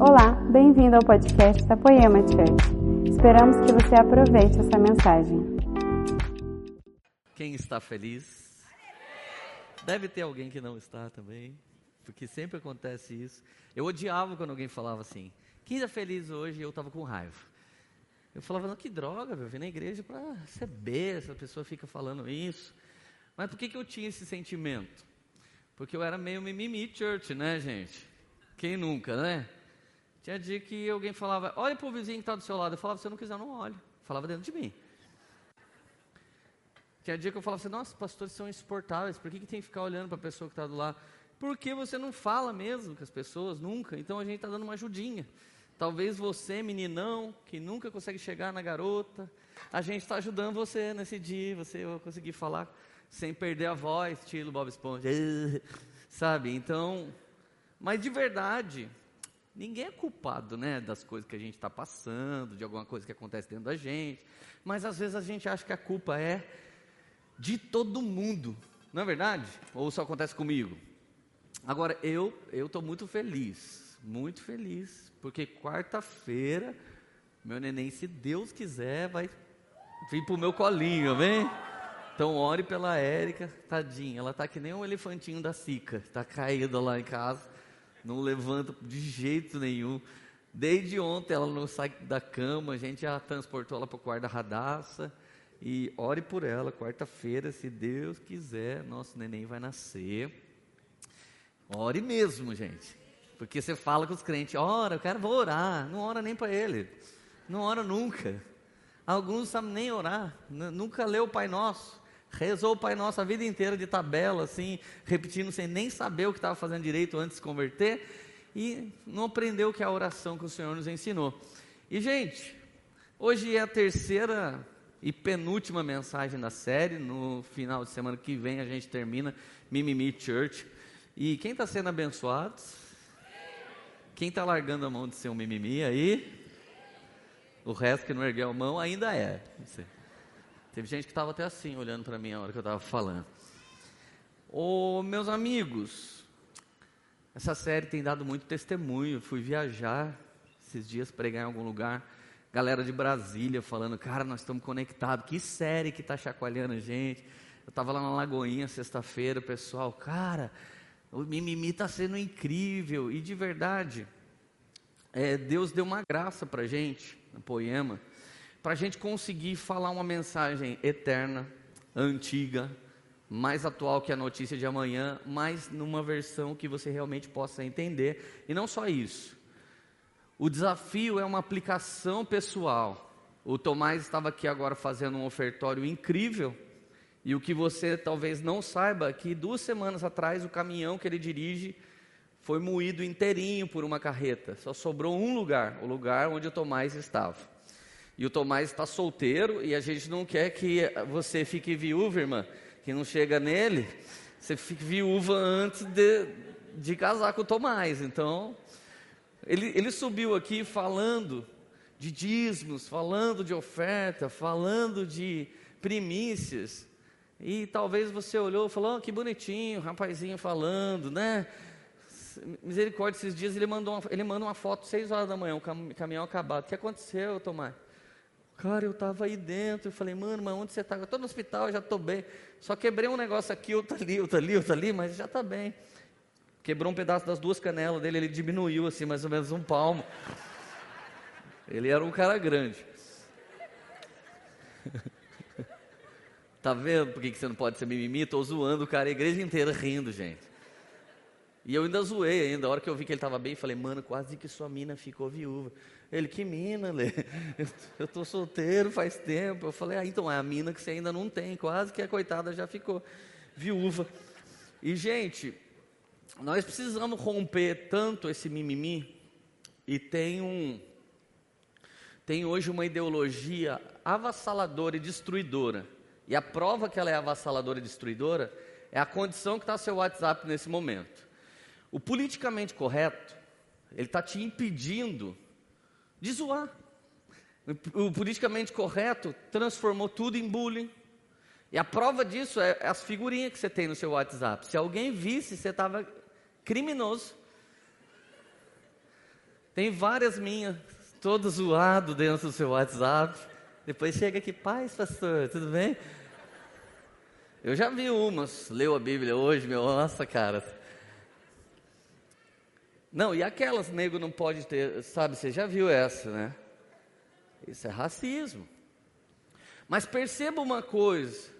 Olá, bem-vindo ao podcast da Poema Church. Esperamos que você aproveite essa mensagem. Quem está feliz? Deve ter alguém que não está também, porque sempre acontece isso. Eu odiava quando alguém falava assim: quem está feliz hoje? Eu estava com raiva. Eu falava, não, que droga, eu vim na igreja para receber, essa pessoa fica falando isso. Mas por que, que eu tinha esse sentimento? Porque eu era meio mimimi church, né, gente? Quem nunca, né? Tinha dia que alguém falava, olha para o vizinho que está do seu lado. Eu falava, se eu não quiser, não olhe. Falava dentro de mim. Tinha dia que eu falava assim, nossa, pastores são insuportáveis, por que, que tem que ficar olhando para a pessoa que está do lado? Porque você não fala mesmo com as pessoas, nunca. Então a gente está dando uma ajudinha. Talvez você, meninão, que nunca consegue chegar na garota, a gente está ajudando você nesse dia, você vai conseguir falar sem perder a voz, estilo Bob Esponja, sabe? Então, mas de verdade, ninguém é culpado, né, das coisas que a gente está passando, de alguma coisa que acontece dentro da gente, mas às vezes a gente acha que a culpa é de todo mundo, não é verdade? Ou só acontece comigo? Agora, eu eu estou muito feliz, muito feliz, porque quarta-feira, meu neném, se Deus quiser, vai vir para o meu colinho, amém? Então ore pela Érica, tadinha, ela tá que nem um elefantinho da Sica, está caída lá em casa, não levanta de jeito nenhum. Desde ontem ela não sai da cama, a gente já transportou ela para o quarto da radaça. E ore por ela, quarta-feira, se Deus quiser, nosso neném vai nascer. Ore mesmo, gente. Porque você fala com os crentes, ora, eu quero, vou orar. Não ora nem para ele. Não ora nunca. Alguns não sabem nem orar, nunca leu o Pai Nosso. Rezou o Pai Nosso a vida inteira de tabela, assim, repetindo sem nem saber o que estava fazendo direito antes de se converter, e não aprendeu que é a oração que o Senhor nos ensinou. E, gente, hoje é a terceira e penúltima mensagem da série. No final de semana que vem a gente termina Mimimi Church. E quem está sendo abençoado? Quem está largando a mão de ser um mimimi aí? O resto que não ergueu a mão ainda é. Não sei. Teve gente que estava até assim, olhando para mim a hora que eu estava falando. Ô, meus amigos, essa série tem dado muito testemunho. Fui viajar esses dias, pregar em algum lugar. Galera de Brasília falando, cara, nós estamos conectados. Que série que está chacoalhando a gente. Eu estava lá na Lagoinha sexta-feira, pessoal, cara, o mimimi está sendo incrível. E de verdade, é, Deus deu uma graça para gente, no poema para a gente conseguir falar uma mensagem eterna, antiga, mais atual que a notícia de amanhã, mas numa versão que você realmente possa entender. E não só isso. O desafio é uma aplicação pessoal. O Tomás estava aqui agora fazendo um ofertório incrível. E o que você talvez não saiba é que duas semanas atrás o caminhão que ele dirige foi moído inteirinho por uma carreta. Só sobrou um lugar, o lugar onde o Tomás estava. E o Tomás está solteiro e a gente não quer que você fique viúva, irmã, que não chega nele, você fique viúva antes de, de casar com o Tomás. Então, ele, ele subiu aqui falando de dízimos, falando de oferta, falando de primícias. E talvez você olhou e falou: oh, que bonitinho, rapazinho falando, né? Misericórdia, esses dias ele mandou uma, ele manda uma foto, seis horas da manhã, o caminhão acabado. O que aconteceu, Tomás? Cara, eu estava aí dentro, eu falei, mano, mas onde você está? Eu estou no hospital, já estou bem. Só quebrei um negócio aqui, outro ali, outro ali, outro ali, mas já está bem. Quebrou um pedaço das duas canelas dele, ele diminuiu assim, mais ou menos um palmo. Ele era um cara grande. tá vendo por que você não pode ser mimimi? Estou zoando o cara, a igreja inteira rindo, gente. E eu ainda zoei ainda, a hora que eu vi que ele estava bem, falei, mano, quase que sua mina ficou viúva. Ele, que mina, Lê? Eu estou solteiro faz tempo. Eu falei, ah, então é a mina que você ainda não tem, quase que a coitada já ficou viúva. E, gente, nós precisamos romper tanto esse mimimi, e tem um. Tem hoje uma ideologia avassaladora e destruidora. E a prova que ela é avassaladora e destruidora é a condição que está seu WhatsApp nesse momento. O politicamente correto, ele está te impedindo de zoar. O politicamente correto transformou tudo em bullying. E a prova disso é as figurinhas que você tem no seu WhatsApp. Se alguém visse, você estava criminoso. Tem várias minhas, todo zoado dentro do seu WhatsApp. Depois chega aqui, paz, pastor, tudo bem? Eu já vi umas, leu a Bíblia hoje, meu, nossa, cara. Não, e aquelas, nego não pode ter, sabe, você já viu essa, né? Isso é racismo. Mas perceba uma coisa: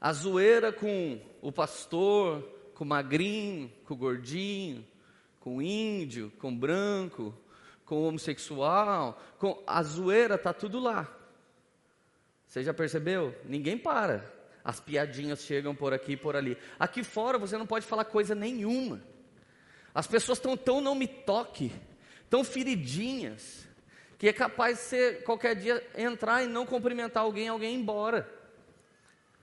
a zoeira com o pastor, com o magrinho, com o gordinho, com o índio, com o branco, com o homossexual, com a zoeira tá tudo lá. Você já percebeu? Ninguém para. As piadinhas chegam por aqui e por ali. Aqui fora você não pode falar coisa nenhuma. As pessoas estão tão não me toque, tão feridinhas, que é capaz de ser qualquer dia entrar e não cumprimentar alguém, alguém ir embora.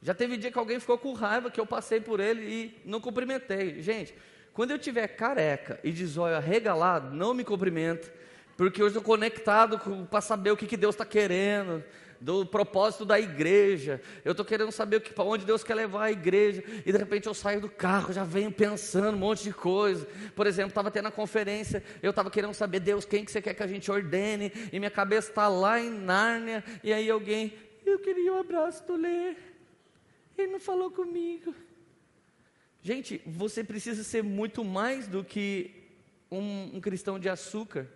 Já teve dia que alguém ficou com raiva que eu passei por ele e não cumprimentei. Gente, quando eu tiver careca e de zóio arregalado, não me cumprimenta, porque eu estou conectado para saber o que, que Deus está querendo, do propósito da igreja. Eu estou querendo saber para onde Deus quer levar a igreja. E de repente eu saio do carro, já venho pensando um monte de coisa. Por exemplo, estava tendo a conferência, eu estava querendo saber, Deus, quem que você quer que a gente ordene? E minha cabeça está lá em Nárnia. E aí alguém, eu queria um abraço do Lê. Ele não falou comigo. Gente, você precisa ser muito mais do que um, um cristão de açúcar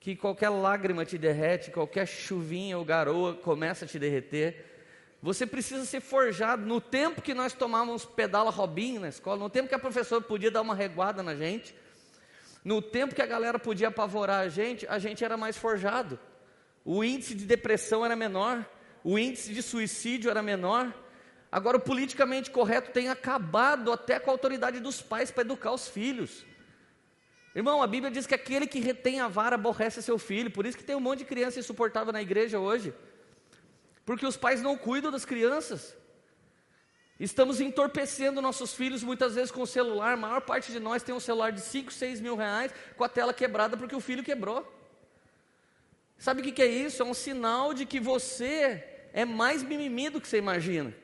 que qualquer lágrima te derrete, qualquer chuvinha ou garoa começa a te derreter. Você precisa ser forjado. No tempo que nós tomávamos pedala Robinho na escola, no tempo que a professora podia dar uma reguada na gente, no tempo que a galera podia apavorar a gente, a gente era mais forjado. O índice de depressão era menor, o índice de suicídio era menor. Agora, o politicamente correto tem acabado até com a autoridade dos pais para educar os filhos. Irmão, a Bíblia diz que aquele que retém a vara aborrece seu filho, por isso que tem um monte de criança insuportável na igreja hoje. Porque os pais não cuidam das crianças. Estamos entorpecendo nossos filhos muitas vezes com o celular. A maior parte de nós tem um celular de 5, 6 mil reais com a tela quebrada porque o filho quebrou. Sabe o que é isso? É um sinal de que você é mais mimimi do que você imagina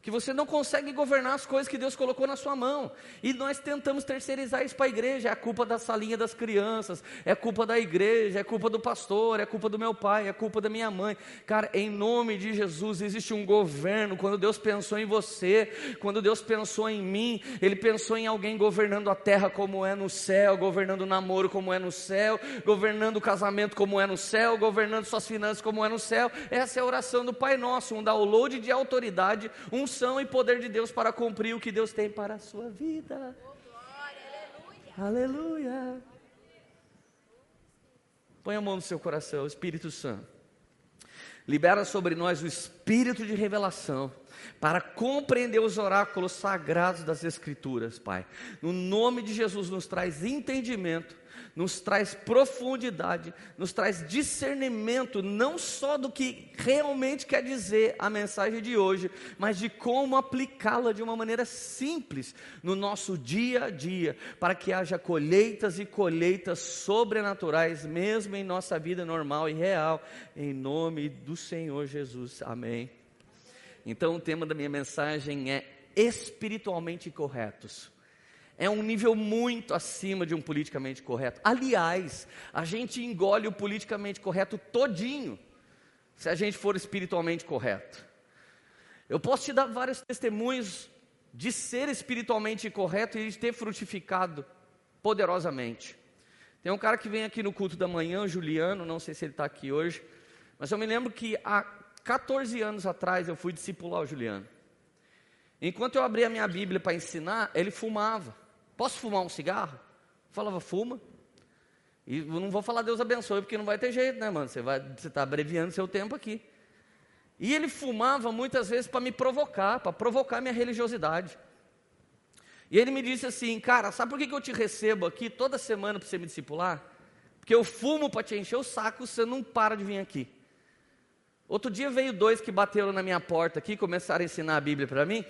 que você não consegue governar as coisas que Deus colocou na sua mão. E nós tentamos terceirizar isso para a igreja. É a culpa da salinha das crianças, é culpa da igreja, é culpa do pastor, é culpa do meu pai, é culpa da minha mãe. Cara, em nome de Jesus, existe um governo. Quando Deus pensou em você, quando Deus pensou em mim, Ele pensou em alguém governando a terra como é no céu, governando o namoro como é no céu, governando o casamento como é no céu, governando suas finanças como é no céu. Essa é a oração do Pai Nosso, um download de autoridade, um unção e poder de Deus para cumprir o que Deus tem para a sua vida. Oh, aleluia. aleluia. Põe a mão no seu coração, Espírito Santo. Libera sobre nós o espírito de revelação para compreender os oráculos sagrados das Escrituras, Pai. No nome de Jesus, nos traz entendimento nos traz profundidade, nos traz discernimento, não só do que realmente quer dizer a mensagem de hoje, mas de como aplicá-la de uma maneira simples no nosso dia a dia, para que haja colheitas e colheitas sobrenaturais, mesmo em nossa vida normal e real, em nome do Senhor Jesus. Amém. Então, o tema da minha mensagem é espiritualmente corretos é um nível muito acima de um politicamente correto. Aliás, a gente engole o politicamente correto todinho, se a gente for espiritualmente correto. Eu posso te dar vários testemunhos de ser espiritualmente correto e de ter frutificado poderosamente. Tem um cara que vem aqui no culto da manhã, Juliano, não sei se ele está aqui hoje, mas eu me lembro que há 14 anos atrás eu fui discipular o Juliano. Enquanto eu abria a minha Bíblia para ensinar, ele fumava. Posso fumar um cigarro? falava, fuma. E não vou falar Deus abençoe, porque não vai ter jeito, né, mano? Você está abreviando seu tempo aqui. E ele fumava muitas vezes para me provocar, para provocar minha religiosidade. E ele me disse assim, cara, sabe por que, que eu te recebo aqui toda semana para você me discipular? Porque eu fumo para te encher o saco, você não para de vir aqui. Outro dia veio dois que bateram na minha porta aqui, começaram a ensinar a Bíblia para mim.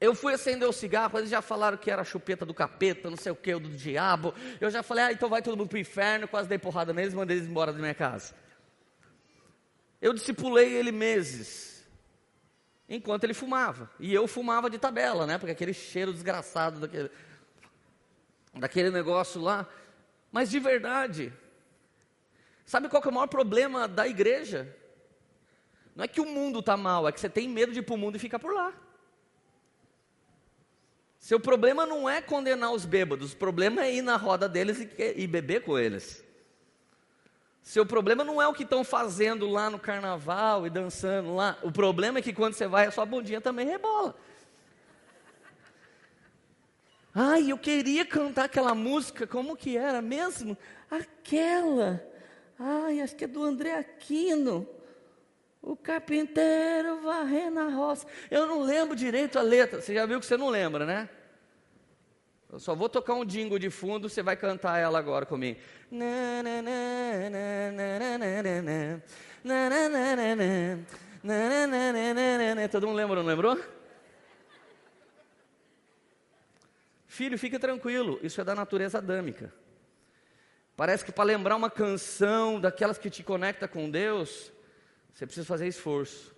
Eu fui acender o cigarro, eles já falaram que era a chupeta do capeta, não sei o que, do diabo. Eu já falei, ah, então vai todo mundo para o inferno, quase dei porrada neles, mandei eles embora da minha casa. Eu discipulei ele meses, enquanto ele fumava. E eu fumava de tabela, né? Porque aquele cheiro desgraçado daquele, daquele negócio lá. Mas de verdade, sabe qual é o maior problema da igreja? Não é que o mundo está mal, é que você tem medo de ir para o mundo e ficar por lá. Seu problema não é condenar os bêbados, o problema é ir na roda deles e, e beber com eles. Seu problema não é o que estão fazendo lá no carnaval e dançando lá. O problema é que quando você vai, a sua bundinha também rebola. Ai, eu queria cantar aquela música, como que era mesmo? Aquela. Ai, acho que é do André Aquino. O carpinteiro varrendo a roça. Eu não lembro direito a letra. Você já viu que você não lembra, né? Eu só vou tocar um jingle de fundo, você vai cantar ela agora comigo. Todo mundo lembra, não lembrou? Filho, fica tranquilo, isso é da natureza adâmica. Parece que para lembrar uma canção daquelas que te conecta com Deus, você precisa fazer esforço.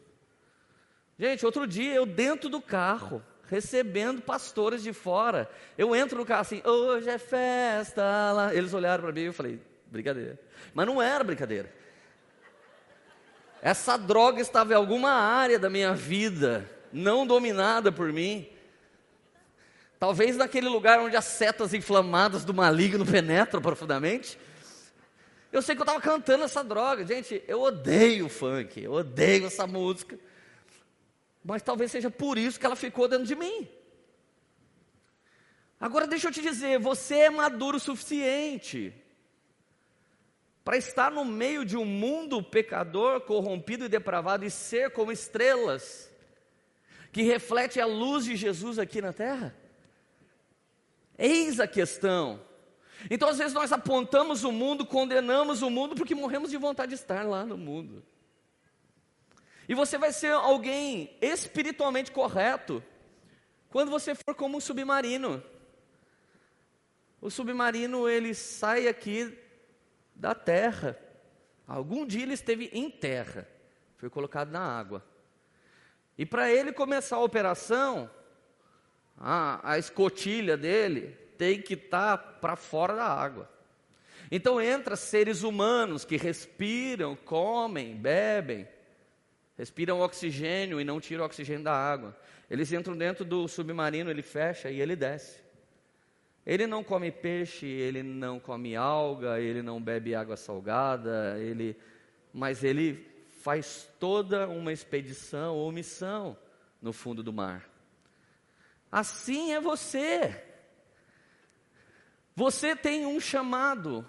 Gente, outro dia eu dentro do carro, recebendo pastores de fora, eu entro no carro assim, hoje é festa lá. Eles olharam para mim e eu falei, brincadeira. Mas não era brincadeira. Essa droga estava em alguma área da minha vida, não dominada por mim. Talvez naquele lugar onde as setas inflamadas do maligno penetram profundamente. Eu sei que eu estava cantando essa droga. Gente, eu odeio funk, eu odeio essa música. Mas talvez seja por isso que ela ficou dentro de mim. Agora deixa eu te dizer, você é maduro o suficiente para estar no meio de um mundo pecador, corrompido e depravado e ser como estrelas que reflete a luz de Jesus aqui na terra? Eis a questão. Então, às vezes, nós apontamos o mundo, condenamos o mundo, porque morremos de vontade de estar lá no mundo. E você vai ser alguém espiritualmente correto quando você for como um submarino. O submarino ele sai aqui da terra. Algum dia ele esteve em terra, foi colocado na água. E para ele começar a operação, a, a escotilha dele tem que estar tá para fora da água. Então entra seres humanos que respiram, comem, bebem, respiram oxigênio e não tiram oxigênio da água. Eles entram dentro do submarino, ele fecha e ele desce. Ele não come peixe, ele não come alga, ele não bebe água salgada, ele, mas ele faz toda uma expedição ou missão no fundo do mar. Assim é você. Você tem um chamado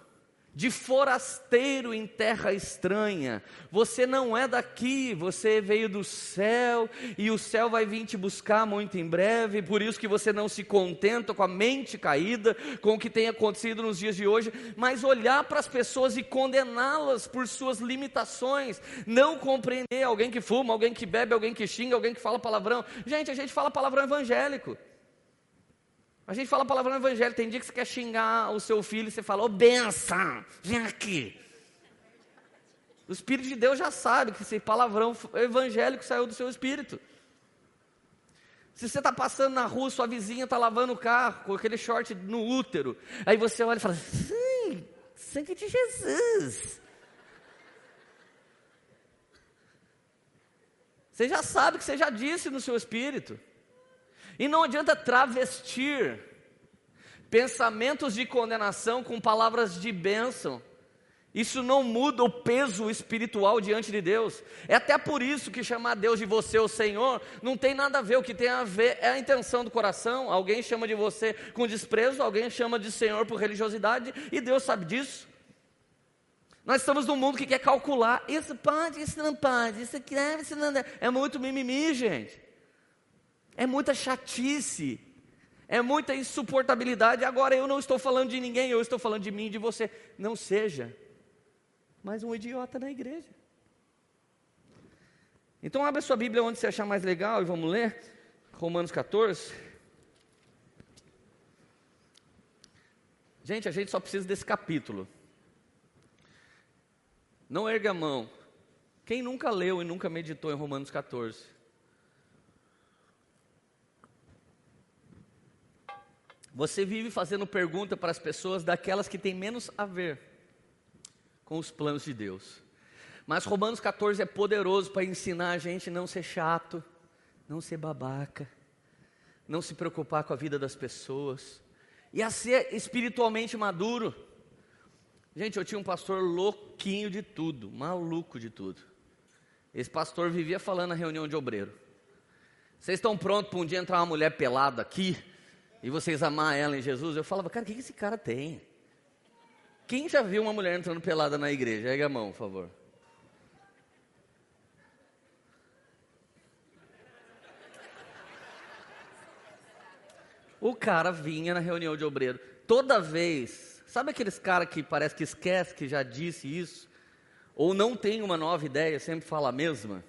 de forasteiro em terra estranha. Você não é daqui, você veio do céu e o céu vai vir te buscar muito em breve. Por isso que você não se contenta com a mente caída, com o que tem acontecido nos dias de hoje, mas olhar para as pessoas e condená-las por suas limitações, não compreender alguém que fuma, alguém que bebe, alguém que xinga, alguém que fala palavrão. Gente, a gente fala palavrão evangélico. A gente fala a palavra no evangelho, tem dia que você quer xingar o seu filho e você fala, ô oh, benção, vem aqui. O Espírito de Deus já sabe que esse palavrão evangélico saiu do seu espírito. Se você está passando na rua, sua vizinha está lavando o carro com aquele short no útero, aí você olha e fala, sim, sangue de Jesus. Você já sabe que você já disse no seu espírito. E não adianta travestir pensamentos de condenação com palavras de bênção. Isso não muda o peso espiritual diante de Deus. É até por isso que chamar Deus de você o Senhor não tem nada a ver. O que tem a ver é a intenção do coração. Alguém chama de você com desprezo, alguém chama de Senhor por religiosidade, e Deus sabe disso. Nós estamos num mundo que quer calcular: isso pode, isso não pode, isso deve, isso não deve. É muito mimimi, gente. É muita chatice, é muita insuportabilidade. Agora eu não estou falando de ninguém, eu estou falando de mim de você. Não seja mais um idiota na igreja. Então abre a sua Bíblia onde você achar mais legal e vamos ler Romanos 14. Gente, a gente só precisa desse capítulo. Não erga a mão. Quem nunca leu e nunca meditou em Romanos 14? Você vive fazendo pergunta para as pessoas daquelas que têm menos a ver com os planos de Deus. Mas Romanos 14 é poderoso para ensinar a gente não ser chato, não ser babaca, não se preocupar com a vida das pessoas e a ser espiritualmente maduro. Gente, eu tinha um pastor louquinho de tudo, maluco de tudo. Esse pastor vivia falando na reunião de obreiro. Vocês estão prontos para um dia entrar uma mulher pelada aqui e vocês amar ela em Jesus? Eu falava, cara, o que esse cara tem? Quem já viu uma mulher entrando pelada na igreja? Ergue a mão, por favor. O cara vinha na reunião de obreiro. Toda vez, sabe aqueles caras que parece que esquece que já disse isso? Ou não tem uma nova ideia, sempre fala a mesma?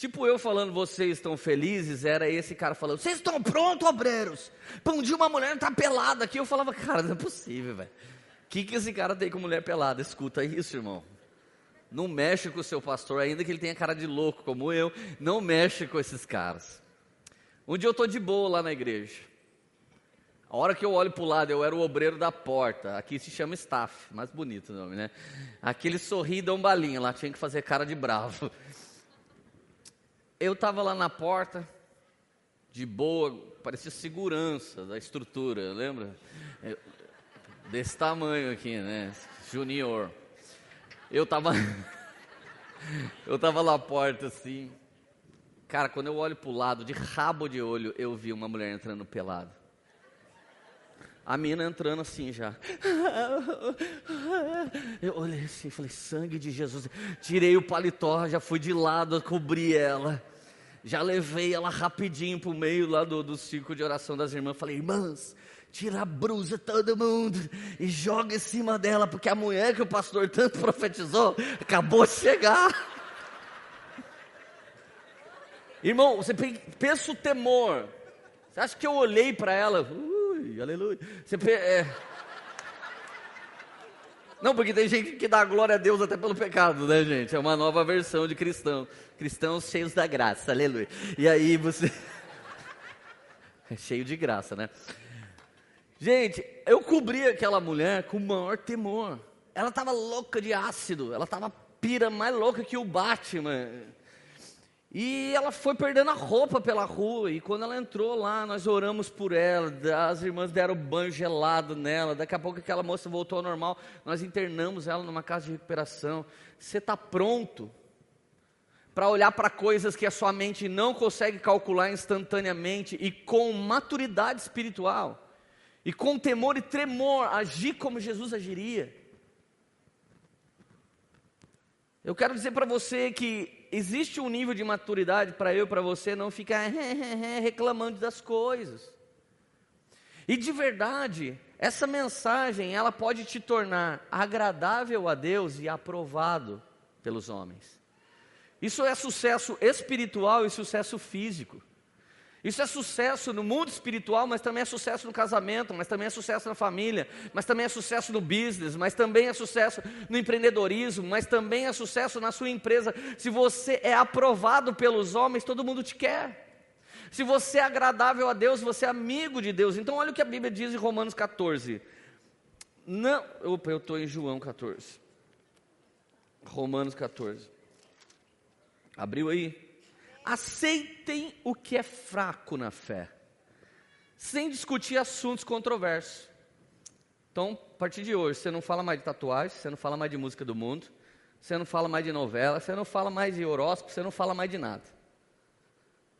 Tipo eu falando, vocês estão felizes, era esse cara falando, vocês estão prontos, obreiros? Para um dia uma mulher tá pelada aqui. Eu falava, cara, não é possível, velho. O que, que esse cara tem com mulher pelada? Escuta isso, irmão. Não mexe com o seu pastor, ainda que ele tenha cara de louco como eu, não mexe com esses caras. Um dia eu estou de boa lá na igreja. A hora que eu olho para o lado, eu era o obreiro da porta. Aqui se chama staff, mais bonito o nome, né? Aquele sorri e dá um lá, tinha que fazer cara de bravo. Eu estava lá na porta, de boa, parecia segurança da estrutura, lembra? Eu, desse tamanho aqui, né? Junior. Eu estava. eu estava na porta assim. Cara, quando eu olho para o lado, de rabo de olho, eu vi uma mulher entrando pelada. A mina entrando assim já. Eu olhei assim, falei, sangue de Jesus. Tirei o paletó, já fui de lado, cobri ela. Já levei ela rapidinho para o meio lá do, do círculo de oração das irmãs. Falei, irmãs, tira a brusa todo mundo e joga em cima dela, porque a mulher que o pastor tanto profetizou acabou de chegar. Irmão, você pensa o temor. Você acha que eu olhei para ela? Ui, aleluia. Você é... Não, porque tem gente que dá glória a Deus até pelo pecado, né, gente? É uma nova versão de cristão. Cristãos cheios da graça, aleluia. E aí você. É cheio de graça, né? Gente, eu cobri aquela mulher com o maior temor. Ela estava louca de ácido, ela estava pira mais louca que o Batman. E ela foi perdendo a roupa pela rua, e quando ela entrou lá, nós oramos por ela, as irmãs deram banho gelado nela, daqui a pouco aquela moça voltou ao normal, nós internamos ela numa casa de recuperação. Você está pronto para olhar para coisas que a sua mente não consegue calcular instantaneamente e com maturidade espiritual, e com temor e tremor, agir como Jesus agiria? Eu quero dizer para você que existe um nível de maturidade para eu e para você não ficar reclamando das coisas. E de verdade, essa mensagem, ela pode te tornar agradável a Deus e aprovado pelos homens. Isso é sucesso espiritual e sucesso físico. Isso é sucesso no mundo espiritual, mas também é sucesso no casamento, mas também é sucesso na família, mas também é sucesso no business, mas também é sucesso no empreendedorismo, mas também é sucesso na sua empresa. Se você é aprovado pelos homens, todo mundo te quer. Se você é agradável a Deus, você é amigo de Deus. Então, olha o que a Bíblia diz em Romanos 14. Não, opa, eu estou em João 14. Romanos 14. Abriu aí? Aceitem o que é fraco na fé, sem discutir assuntos controversos. Então, a partir de hoje, você não fala mais de tatuagem, você não fala mais de música do mundo, você não fala mais de novela, você não fala mais de horóscopo, você não fala mais de nada.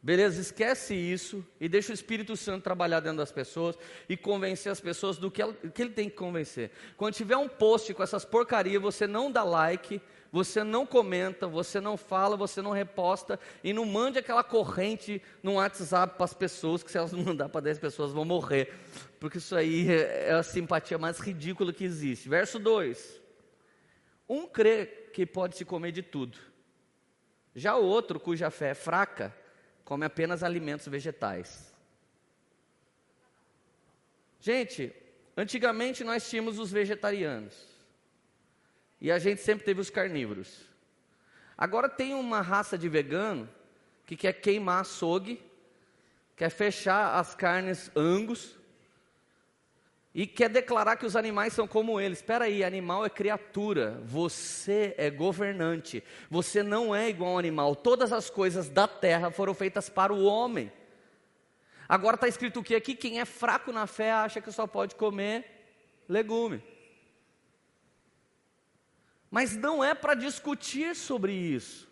Beleza? Esquece isso e deixa o Espírito Santo trabalhar dentro das pessoas e convencer as pessoas do que, ela, que ele tem que convencer. Quando tiver um post com essas porcarias, você não dá like, você não comenta, você não fala, você não reposta e não mande aquela corrente no WhatsApp para as pessoas, que se elas não mandar para 10 pessoas vão morrer, porque isso aí é, é a simpatia mais ridícula que existe. Verso 2: Um crê que pode se comer de tudo, já o outro, cuja fé é fraca, come apenas alimentos vegetais. Gente, antigamente nós tínhamos os vegetarianos. E a gente sempre teve os carnívoros. Agora tem uma raça de vegano que quer queimar açougue, quer fechar as carnes angus e quer declarar que os animais são como eles. Espera aí, animal é criatura, você é governante. Você não é igual ao animal. Todas as coisas da terra foram feitas para o homem. Agora está escrito o que aqui? Quem é fraco na fé acha que só pode comer legume. Mas não é para discutir sobre isso.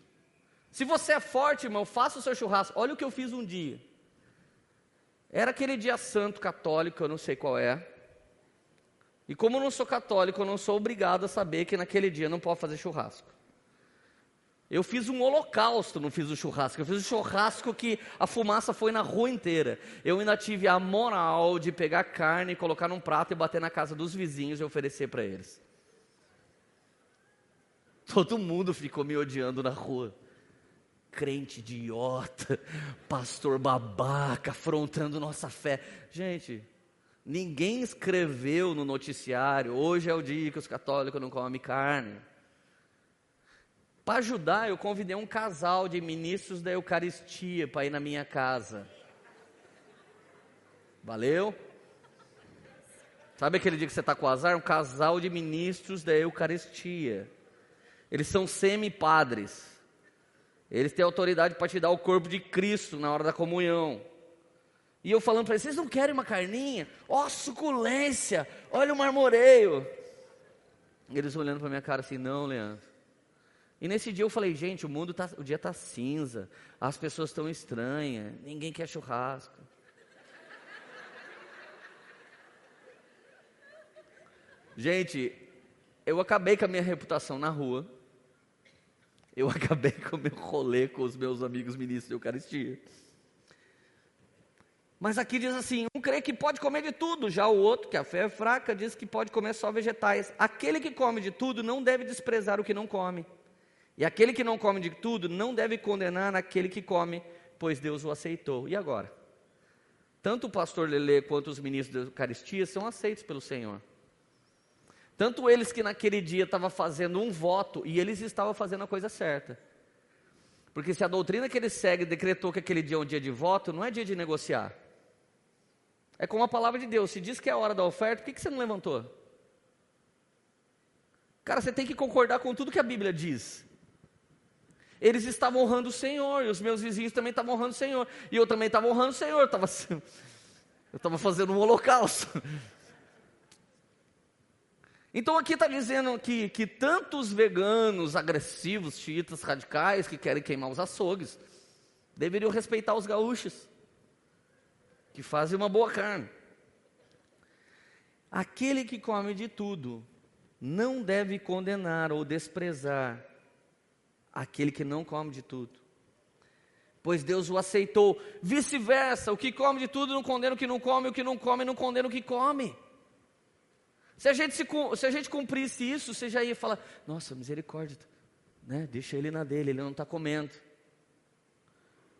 Se você é forte, irmão, faça o seu churrasco. Olha o que eu fiz um dia. Era aquele dia santo católico, eu não sei qual é. E como eu não sou católico, eu não sou obrigado a saber que naquele dia não pode fazer churrasco. Eu fiz um holocausto, não fiz o churrasco. Eu fiz o churrasco que a fumaça foi na rua inteira. Eu ainda tive a moral de pegar carne, colocar num prato e bater na casa dos vizinhos e oferecer para eles. Todo mundo ficou me odiando na rua. Crente idiota, pastor babaca, afrontando nossa fé. Gente, ninguém escreveu no noticiário: hoje é o dia que os católicos não comem carne. Para ajudar, eu convidei um casal de ministros da Eucaristia para ir na minha casa. Valeu? Sabe aquele dia que você está com azar? Um casal de ministros da Eucaristia. Eles são semi-padres. Eles têm autoridade para te dar o corpo de Cristo na hora da comunhão. E eu falando para eles: vocês não querem uma carninha? Ó, oh, suculência! Olha o marmoreio. Eles olhando para minha cara assim: não, Leandro. E nesse dia eu falei, gente, o mundo tá, o dia está cinza, as pessoas estão estranhas, ninguém quer churrasco. gente, eu acabei com a minha reputação na rua. Eu acabei com o meu rolê com os meus amigos ministros de Eucaristia. Mas aqui diz assim: um crê que pode comer de tudo, já o outro, que a fé é fraca, diz que pode comer só vegetais. Aquele que come de tudo não deve desprezar o que não come. E aquele que não come de tudo não deve condenar aquele que come, pois Deus o aceitou. E agora? Tanto o pastor Lele quanto os ministros da Eucaristia são aceitos pelo Senhor. Tanto eles que naquele dia estavam fazendo um voto e eles estavam fazendo a coisa certa. Porque se a doutrina que eles seguem decretou que aquele dia é um dia de voto, não é dia de negociar. É como a palavra de Deus. Se diz que é a hora da oferta, por que, que você não levantou? Cara, você tem que concordar com tudo que a Bíblia diz. Eles estavam honrando o Senhor, e os meus vizinhos também estavam honrando o Senhor, e eu também estava honrando o Senhor, eu estava, eu estava fazendo um holocausto. Então aqui está dizendo que, que tantos veganos agressivos, xiitas radicais, que querem queimar os açougues, deveriam respeitar os gaúchos, que fazem uma boa carne. Aquele que come de tudo não deve condenar ou desprezar aquele que não come de tudo. Pois Deus o aceitou. Vice-versa, o que come de tudo não condena o que não come, o que não come não condena o que come. Se a gente, se, se a gente cumprisse isso, você já ia falar: Nossa, misericórdia, né? deixa ele na dele, ele não está comendo.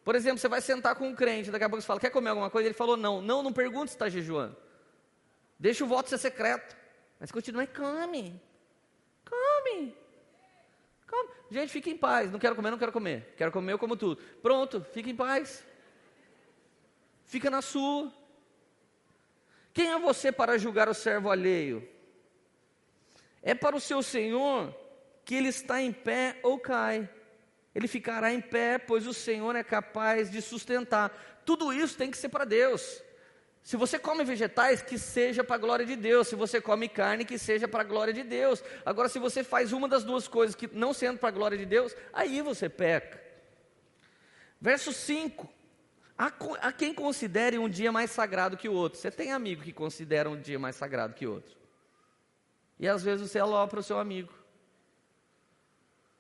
Por exemplo, você vai sentar com um crente, daqui a pouco você fala: Quer comer alguma coisa? Ele falou: Não, não, não pergunte se está jejuando. Deixa o voto ser secreto. Mas continua come. Come. Come. Gente, fique em paz. Não quero comer, não quero comer. Quero comer, eu como tudo. Pronto, fique em paz. Fica na sua. Quem é você para julgar o servo alheio? É para o seu Senhor que ele está em pé ou cai. Ele ficará em pé, pois o Senhor é capaz de sustentar. Tudo isso tem que ser para Deus. Se você come vegetais, que seja para a glória de Deus. Se você come carne, que seja para a glória de Deus. Agora, se você faz uma das duas coisas que não sendo para a glória de Deus, aí você peca. Verso 5. Há, quem considere um dia mais sagrado que o outro. Você tem amigo que considera um dia mais sagrado que o outro. E às vezes você alopra o seu amigo.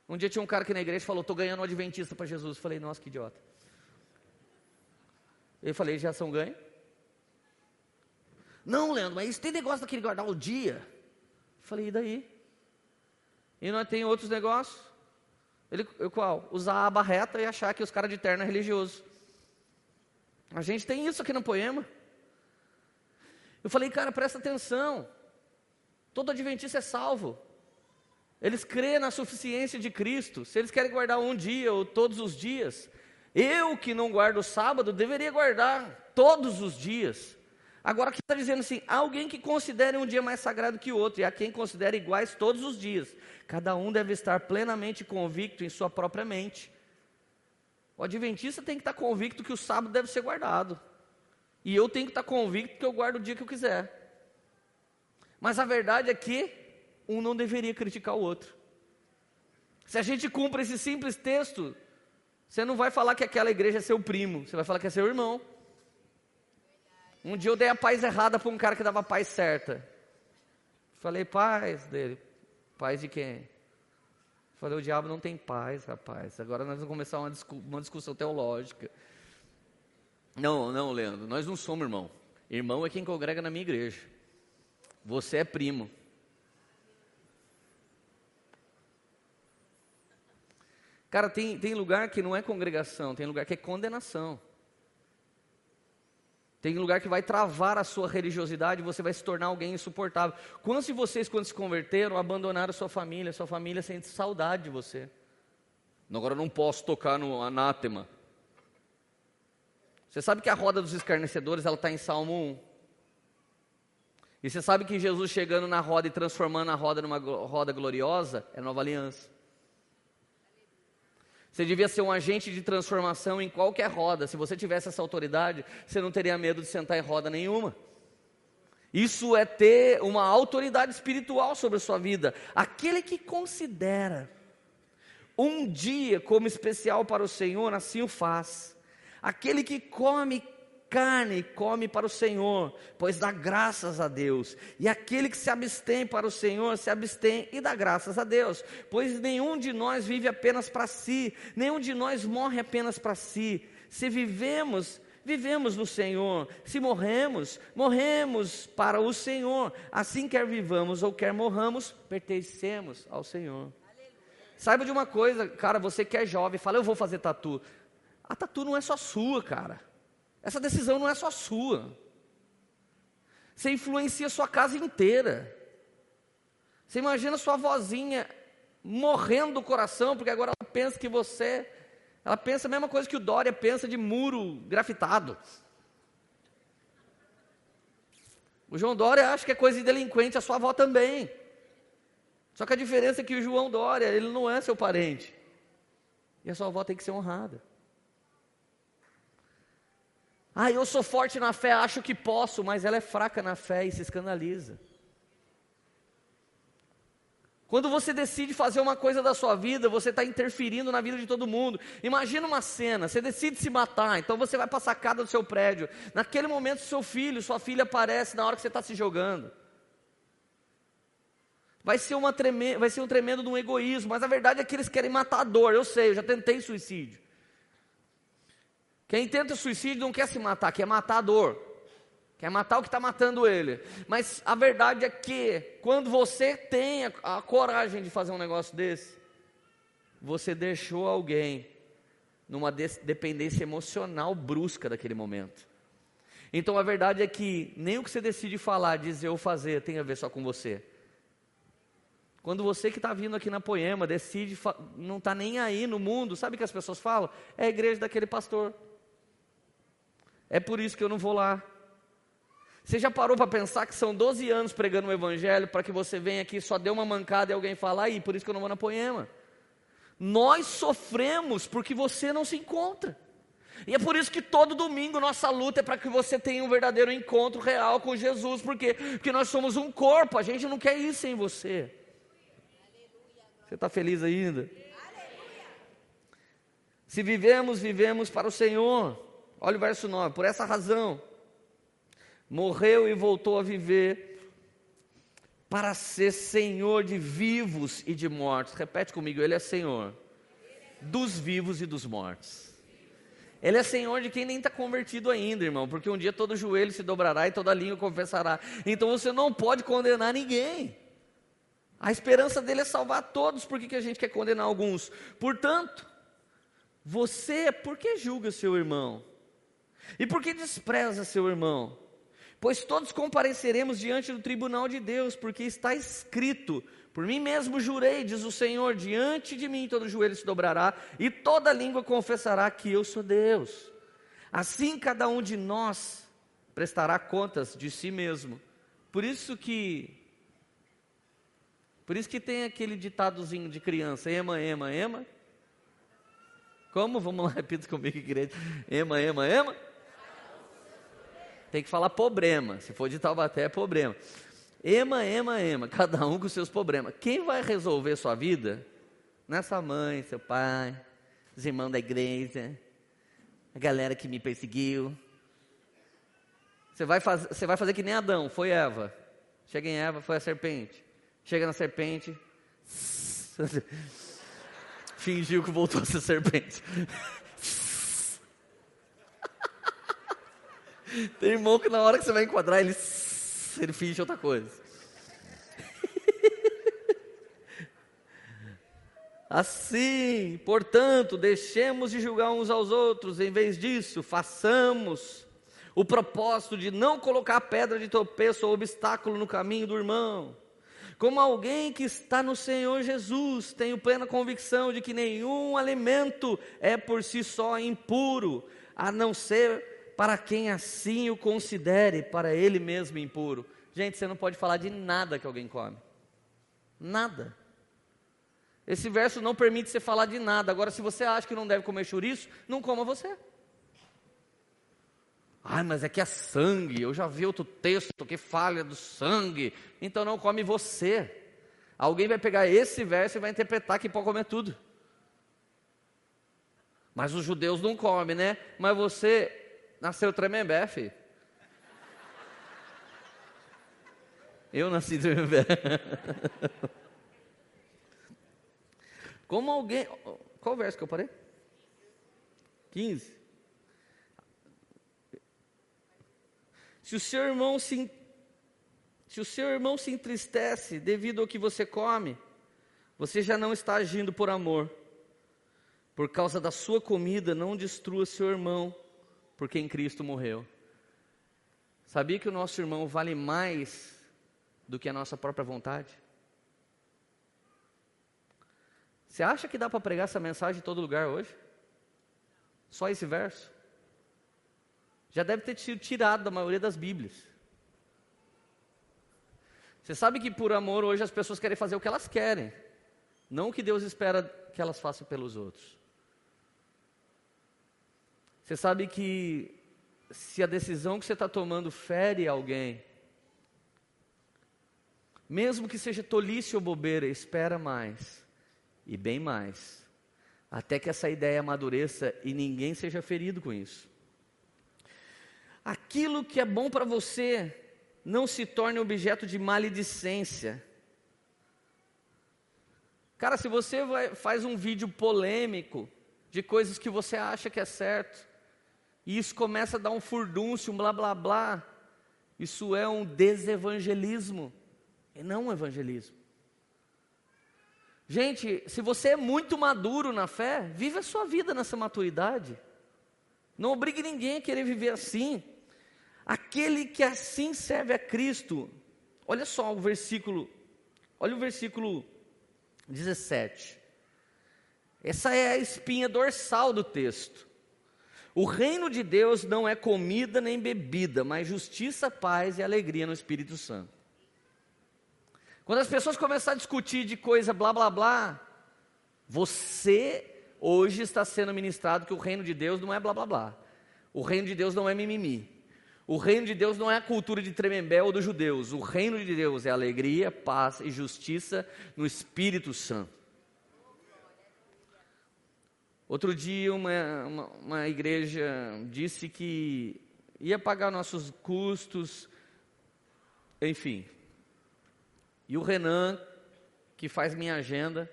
Um dia tinha um cara aqui na igreja falou: Estou ganhando um adventista para Jesus. Eu falei: Nossa, que idiota. Eu falei: Já são ganhos? Não, Leandro, mas tem negócio daquele guardar o dia. Falei, e daí? E nós tem outros negócios? Ele, qual? Usar a barreta e achar que os caras de terno é religioso. A gente tem isso aqui no poema. Eu falei, cara, presta atenção. Todo adventista é salvo. Eles crêem na suficiência de Cristo. Se eles querem guardar um dia ou todos os dias, Eu que não guardo o sábado, deveria guardar todos os dias. Agora aqui está dizendo assim: há alguém que considere um dia mais sagrado que o outro, e há quem considere iguais todos os dias. Cada um deve estar plenamente convicto em sua própria mente. O adventista tem que estar convicto que o sábado deve ser guardado. E eu tenho que estar convicto que eu guardo o dia que eu quiser. Mas a verdade é que um não deveria criticar o outro. Se a gente cumpre esse simples texto, você não vai falar que aquela igreja é seu primo, você vai falar que é seu irmão. Um dia eu dei a paz errada para um cara que dava a paz certa. Falei, paz dele. Paz de quem? Falei, o diabo não tem paz, rapaz. Agora nós vamos começar uma, discu uma discussão teológica. Não, não, Leandro, nós não somos irmão. Irmão é quem congrega na minha igreja. Você é primo. Cara, tem, tem lugar que não é congregação, tem lugar que é condenação. Tem lugar que vai travar a sua religiosidade, você vai se tornar alguém insuportável. Quantos de vocês, quando se converteram, abandonaram sua família? Sua família sente saudade de você. Agora eu não posso tocar no anátema. Você sabe que a roda dos escarnecedores ela está em Salmo 1. E você sabe que Jesus chegando na roda e transformando a roda numa roda gloriosa é nova aliança. Você devia ser um agente de transformação em qualquer roda. Se você tivesse essa autoridade, você não teria medo de sentar em roda nenhuma. Isso é ter uma autoridade espiritual sobre a sua vida. Aquele que considera um dia como especial para o Senhor, assim o faz. Aquele que come carne come para o Senhor, pois dá graças a Deus. E aquele que se abstém para o Senhor, se abstém e dá graças a Deus. Pois nenhum de nós vive apenas para si, nenhum de nós morre apenas para si. Se vivemos, vivemos no Senhor. Se morremos, morremos para o Senhor. Assim quer vivamos ou quer morramos, pertencemos ao Senhor. Saiba de uma coisa, cara, você que é jovem, fala, eu vou fazer tatu. A tatu não é só sua, cara. Essa decisão não é só sua. Você influencia a sua casa inteira. Você imagina sua vozinha morrendo do coração, porque agora ela pensa que você. Ela pensa a mesma coisa que o Dória pensa de muro grafitado. O João Dória acha que é coisa de delinquente, a sua avó também. Só que a diferença é que o João Dória, ele não é seu parente. E a sua avó tem que ser honrada. Ah, eu sou forte na fé, acho que posso, mas ela é fraca na fé e se escandaliza. Quando você decide fazer uma coisa da sua vida, você está interferindo na vida de todo mundo. Imagina uma cena, você decide se matar, então você vai para a sacada do seu prédio. Naquele momento, seu filho, sua filha aparece na hora que você está se jogando. Vai ser, uma treme, vai ser um tremendo de um egoísmo, mas a verdade é que eles querem matar a dor. Eu sei, eu já tentei suicídio. Quem tenta suicídio não quer se matar, quer matar a dor. Quer matar o que está matando ele. Mas a verdade é que, quando você tem a, a coragem de fazer um negócio desse, você deixou alguém numa dependência emocional brusca daquele momento. Então a verdade é que nem o que você decide falar, dizer ou fazer tem a ver só com você. Quando você que está vindo aqui na Poema decide, não está nem aí no mundo, sabe o que as pessoas falam? É a igreja daquele pastor. É por isso que eu não vou lá. Você já parou para pensar que são 12 anos pregando o evangelho para que você venha aqui só dê uma mancada e alguém fala aí, por isso que eu não vou na poema. Nós sofremos porque você não se encontra. E é por isso que todo domingo nossa luta é para que você tenha um verdadeiro encontro real com Jesus, porque porque nós somos um corpo, a gente não quer ir sem você. Você está feliz ainda? Se vivemos, vivemos para o Senhor. Olha o verso 9: Por essa razão, morreu e voltou a viver para ser Senhor de vivos e de mortos. Repete comigo: Ele é Senhor dos vivos e dos mortos. Ele é Senhor de quem nem está convertido ainda, irmão, porque um dia todo joelho se dobrará e toda língua confessará. Então você não pode condenar ninguém. A esperança dele é salvar todos, por que, que a gente quer condenar alguns? Portanto, você, por que julga seu irmão? E por que despreza seu irmão? Pois todos compareceremos diante do tribunal de Deus, porque está escrito: Por mim mesmo jurei, diz o Senhor, diante de mim todo joelho se dobrará e toda língua confessará que eu sou Deus. Assim cada um de nós prestará contas de si mesmo. Por isso que por isso que tem aquele ditadozinho de criança, ema, ema, ema. Como? Vamos lá, repita comigo, igreja. Ema, ema, ema. Tem que falar problema. Se for de Taubaté, é problema. Ema, ema, ema. Cada um com seus problemas. Quem vai resolver sua vida? Nessa mãe, seu pai, os irmãos da igreja, a galera que me perseguiu. Você vai, faz, você vai fazer que nem Adão, foi Eva. Chega em Eva, foi a serpente. Chega na serpente. Fingiu que voltou a ser serpente. Tem irmão que na hora que você vai enquadrar, ele, ele finge outra coisa. Assim, portanto, deixemos de julgar uns aos outros, em vez disso, façamos o propósito de não colocar pedra de tropeço ou obstáculo no caminho do irmão. Como alguém que está no Senhor Jesus, tenho plena convicção de que nenhum alimento é por si só impuro, a não ser para quem assim o considere, para ele mesmo impuro. Gente, você não pode falar de nada que alguém come. Nada. Esse verso não permite você falar de nada. Agora, se você acha que não deve comer chouriço, não coma você. Ai, mas é que é sangue. Eu já vi outro texto que fala do sangue. Então não come você. Alguém vai pegar esse verso e vai interpretar que pode comer tudo. Mas os judeus não comem, né? Mas você nasceu tremembé, filho. Eu nasci tremembé. Como alguém. Qual verso que eu parei? 15. Se o seu irmão se, se o seu irmão se entristece devido ao que você come, você já não está agindo por amor. Por causa da sua comida, não destrua seu irmão, porque em Cristo morreu. Sabia que o nosso irmão vale mais do que a nossa própria vontade? Você acha que dá para pregar essa mensagem em todo lugar hoje? Só esse verso? já deve ter sido tirado da maioria das Bíblias. Você sabe que por amor hoje as pessoas querem fazer o que elas querem, não o que Deus espera que elas façam pelos outros. Você sabe que se a decisão que você está tomando fere alguém, mesmo que seja tolice ou bobeira, espera mais e bem mais, até que essa ideia amadureça e ninguém seja ferido com isso aquilo que é bom para você não se torne objeto de maledicência. Cara, se você vai, faz um vídeo polêmico de coisas que você acha que é certo, e isso começa a dar um furdúncio, um blá blá blá, isso é um desevangelismo, e não um evangelismo. Gente, se você é muito maduro na fé, vive a sua vida nessa maturidade. Não obrigue ninguém a querer viver assim. Aquele que assim serve a Cristo. Olha só o versículo, olha o versículo 17. Essa é a espinha dorsal do texto. O reino de Deus não é comida nem bebida, mas justiça, paz e alegria no Espírito Santo. Quando as pessoas começarem a discutir de coisa blá blá blá, você hoje está sendo ministrado que o reino de Deus não é blá blá blá. O reino de Deus não é mimimi. O reino de Deus não é a cultura de Tremembé ou dos judeus. O reino de Deus é alegria, paz e justiça no Espírito Santo. Outro dia, uma, uma, uma igreja disse que ia pagar nossos custos, enfim. E o Renan, que faz minha agenda,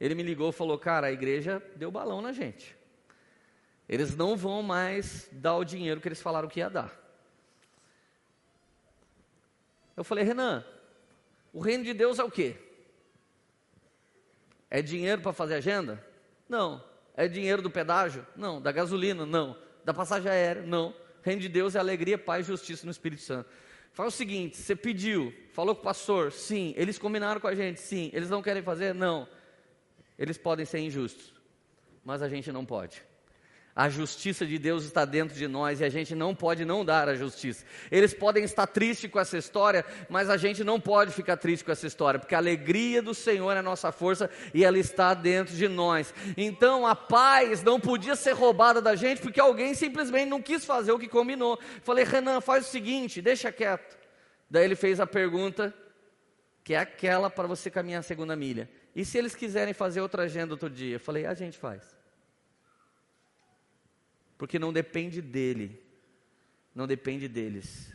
ele me ligou e falou: Cara, a igreja deu balão na gente. Eles não vão mais dar o dinheiro que eles falaram que ia dar. Eu falei, Renan, o reino de Deus é o quê? É dinheiro para fazer agenda? Não. É dinheiro do pedágio? Não. Da gasolina? Não. Da passagem aérea? Não. Reino de Deus é alegria, paz justiça no Espírito Santo. Faz o seguinte: você pediu, falou com o pastor, sim. Eles combinaram com a gente, sim. Eles não querem fazer? Não. Eles podem ser injustos, mas a gente não pode. A justiça de Deus está dentro de nós e a gente não pode não dar a justiça. Eles podem estar tristes com essa história, mas a gente não pode ficar triste com essa história, porque a alegria do Senhor é a nossa força e ela está dentro de nós. Então a paz não podia ser roubada da gente porque alguém simplesmente não quis fazer o que combinou. Falei, Renan, faz o seguinte, deixa quieto. Daí ele fez a pergunta, que é aquela para você caminhar a segunda milha. E se eles quiserem fazer outra agenda outro dia? Eu falei, a gente faz porque não depende dele, não depende deles.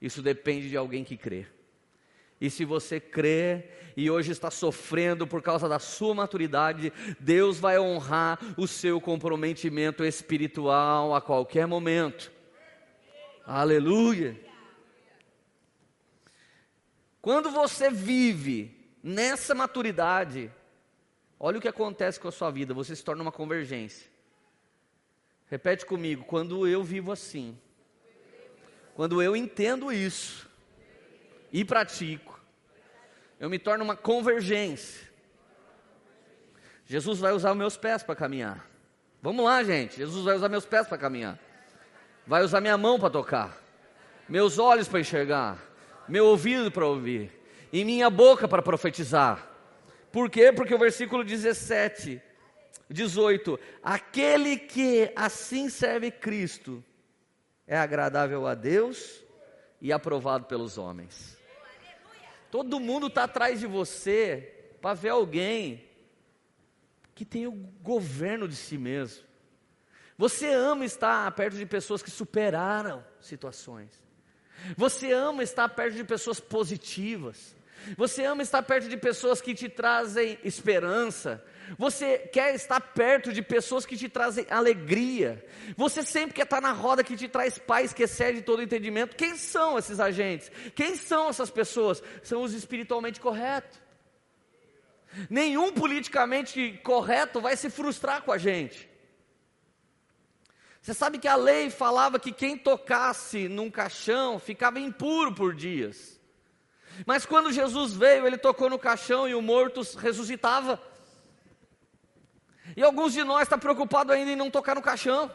Isso depende de alguém que crê. E se você crê e hoje está sofrendo por causa da sua maturidade, Deus vai honrar o seu comprometimento espiritual a qualquer momento. Aleluia. Quando você vive nessa maturidade, olha o que acontece com a sua vida, você se torna uma convergência. Repete comigo, quando eu vivo assim, quando eu entendo isso e pratico, eu me torno uma convergência. Jesus vai usar meus pés para caminhar. Vamos lá, gente. Jesus vai usar meus pés para caminhar. Vai usar minha mão para tocar, meus olhos para enxergar, meu ouvido para ouvir e minha boca para profetizar. Por quê? Porque o versículo 17 18: Aquele que assim serve Cristo é agradável a Deus e aprovado pelos homens. Todo mundo está atrás de você para ver alguém que tem o governo de si mesmo. Você ama estar perto de pessoas que superaram situações. Você ama estar perto de pessoas positivas. Você ama estar perto de pessoas que te trazem esperança, você quer estar perto de pessoas que te trazem alegria. Você sempre quer estar na roda que te traz paz, que excede todo entendimento. Quem são esses agentes? Quem são essas pessoas? São os espiritualmente corretos. Nenhum politicamente correto vai se frustrar com a gente. Você sabe que a lei falava que quem tocasse num caixão ficava impuro por dias. Mas quando Jesus veio, ele tocou no caixão e o morto ressuscitava. E alguns de nós estão tá preocupados ainda em não tocar no caixão.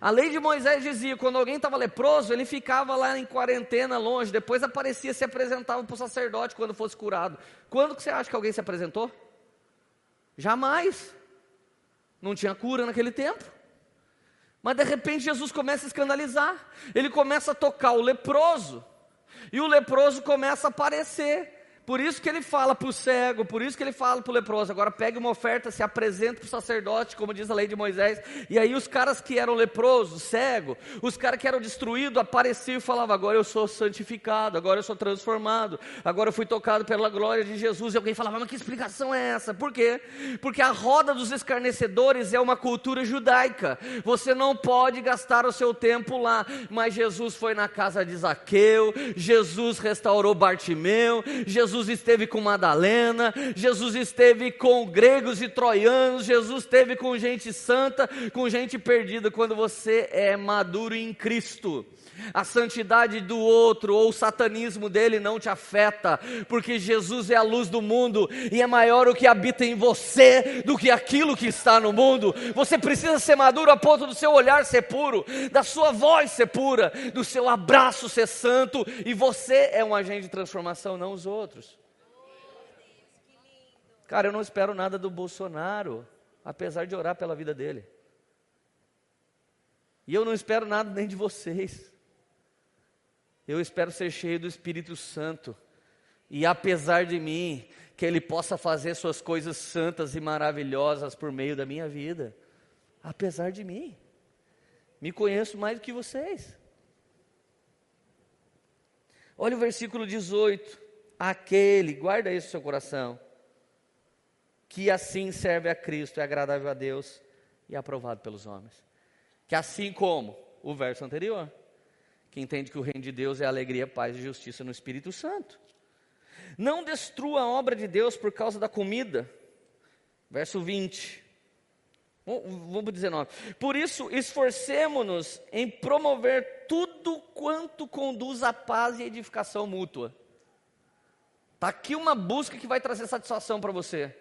A lei de Moisés dizia: quando alguém estava leproso, ele ficava lá em quarentena, longe, depois aparecia, se apresentava para o sacerdote quando fosse curado. Quando que você acha que alguém se apresentou? Jamais. Não tinha cura naquele tempo. Mas de repente Jesus começa a escandalizar. Ele começa a tocar o leproso. E o leproso começa a aparecer. Por isso que ele fala para o cego, por isso que ele fala para o leproso. Agora pegue uma oferta, se apresenta para o sacerdote, como diz a lei de Moisés. E aí os caras que eram leprosos, cego, os caras que eram destruídos, apareciam e falavam: Agora eu sou santificado, agora eu sou transformado, agora eu fui tocado pela glória de Jesus. E alguém falava: Mas que explicação é essa? Por quê? Porque a roda dos escarnecedores é uma cultura judaica. Você não pode gastar o seu tempo lá. Mas Jesus foi na casa de Zaqueu, Jesus restaurou Bartimeu, Jesus Jesus esteve com Madalena, Jesus esteve com gregos e troianos, Jesus esteve com gente santa, com gente perdida. Quando você é maduro em Cristo, a santidade do outro ou o satanismo dele não te afeta, porque Jesus é a luz do mundo e é maior o que habita em você do que aquilo que está no mundo. Você precisa ser maduro a ponto do seu olhar ser puro, da sua voz ser pura, do seu abraço ser santo, e você é um agente de transformação, não os outros. Cara, eu não espero nada do Bolsonaro, apesar de orar pela vida dele. E eu não espero nada nem de vocês. Eu espero ser cheio do Espírito Santo. E apesar de mim, que Ele possa fazer suas coisas santas e maravilhosas por meio da minha vida. Apesar de mim. Me conheço mais do que vocês. Olha o versículo 18. Aquele, guarda isso no seu coração, que assim serve a Cristo, é agradável a Deus e aprovado pelos homens. Que assim como o verso anterior que entende que o reino de Deus é alegria, paz e justiça no Espírito Santo. Não destrua a obra de Deus por causa da comida. Verso 20. Vamos 19. Por isso, esforcemos-nos em promover tudo quanto conduz à paz e edificação mútua. Está aqui uma busca que vai trazer satisfação para você.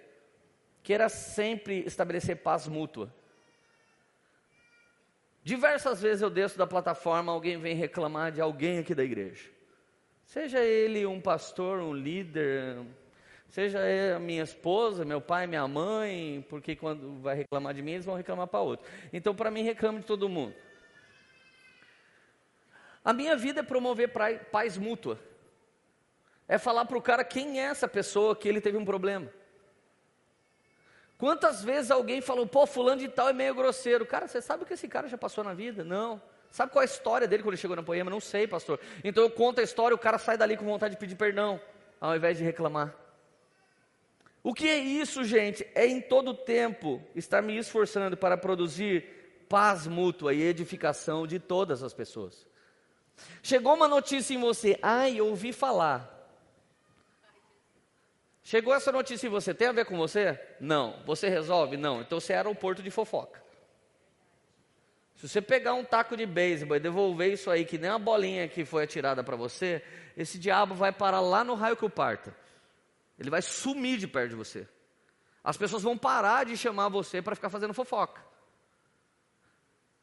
Queira sempre estabelecer paz mútua. Diversas vezes eu desço da plataforma, alguém vem reclamar de alguém aqui da igreja. Seja ele um pastor, um líder, Seja a minha esposa, meu pai, minha mãe, porque quando vai reclamar de mim, eles vão reclamar para outro. Então, para mim, reclamo de todo mundo. A minha vida é promover paz mútua. É falar para o cara quem é essa pessoa que ele teve um problema. Quantas vezes alguém falou, pô, fulano de tal é meio grosseiro. Cara, você sabe o que esse cara já passou na vida? Não. Sabe qual é a história dele quando ele chegou na poema? Não sei, pastor. Então eu conto a história, o cara sai dali com vontade de pedir perdão, ao invés de reclamar. O que é isso, gente? É em todo tempo estar me esforçando para produzir paz mútua e edificação de todas as pessoas. Chegou uma notícia em você, ai, eu ouvi falar. Chegou essa notícia em você, tem a ver com você? Não. Você resolve? Não. Então você é aeroporto de fofoca. Se você pegar um taco de beisebol e devolver isso aí, que nem a bolinha que foi atirada para você, esse diabo vai parar lá no raio que o parta. Ele vai sumir de perto de você. As pessoas vão parar de chamar você para ficar fazendo fofoca.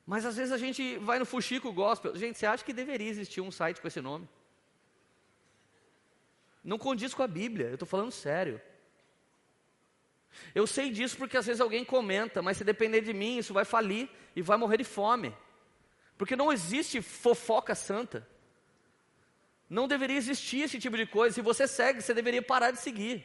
Mas às vezes a gente vai no Fuxico Gospel. Gente, você acha que deveria existir um site com esse nome? Não condiz com a Bíblia, eu estou falando sério. Eu sei disso porque às vezes alguém comenta, mas se depender de mim, isso vai falir e vai morrer de fome. Porque não existe fofoca santa. Não deveria existir esse tipo de coisa. Se você segue, você deveria parar de seguir.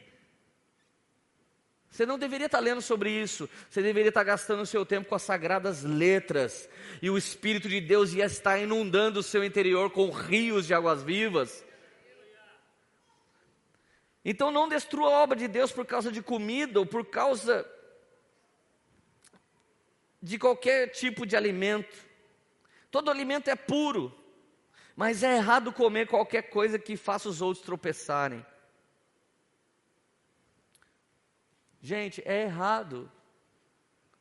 Você não deveria estar lendo sobre isso. Você deveria estar gastando o seu tempo com as sagradas letras. E o Espírito de Deus ia estar inundando o seu interior com rios de águas vivas. Então não destrua a obra de Deus por causa de comida ou por causa de qualquer tipo de alimento. Todo alimento é puro. Mas é errado comer qualquer coisa que faça os outros tropeçarem. Gente, é errado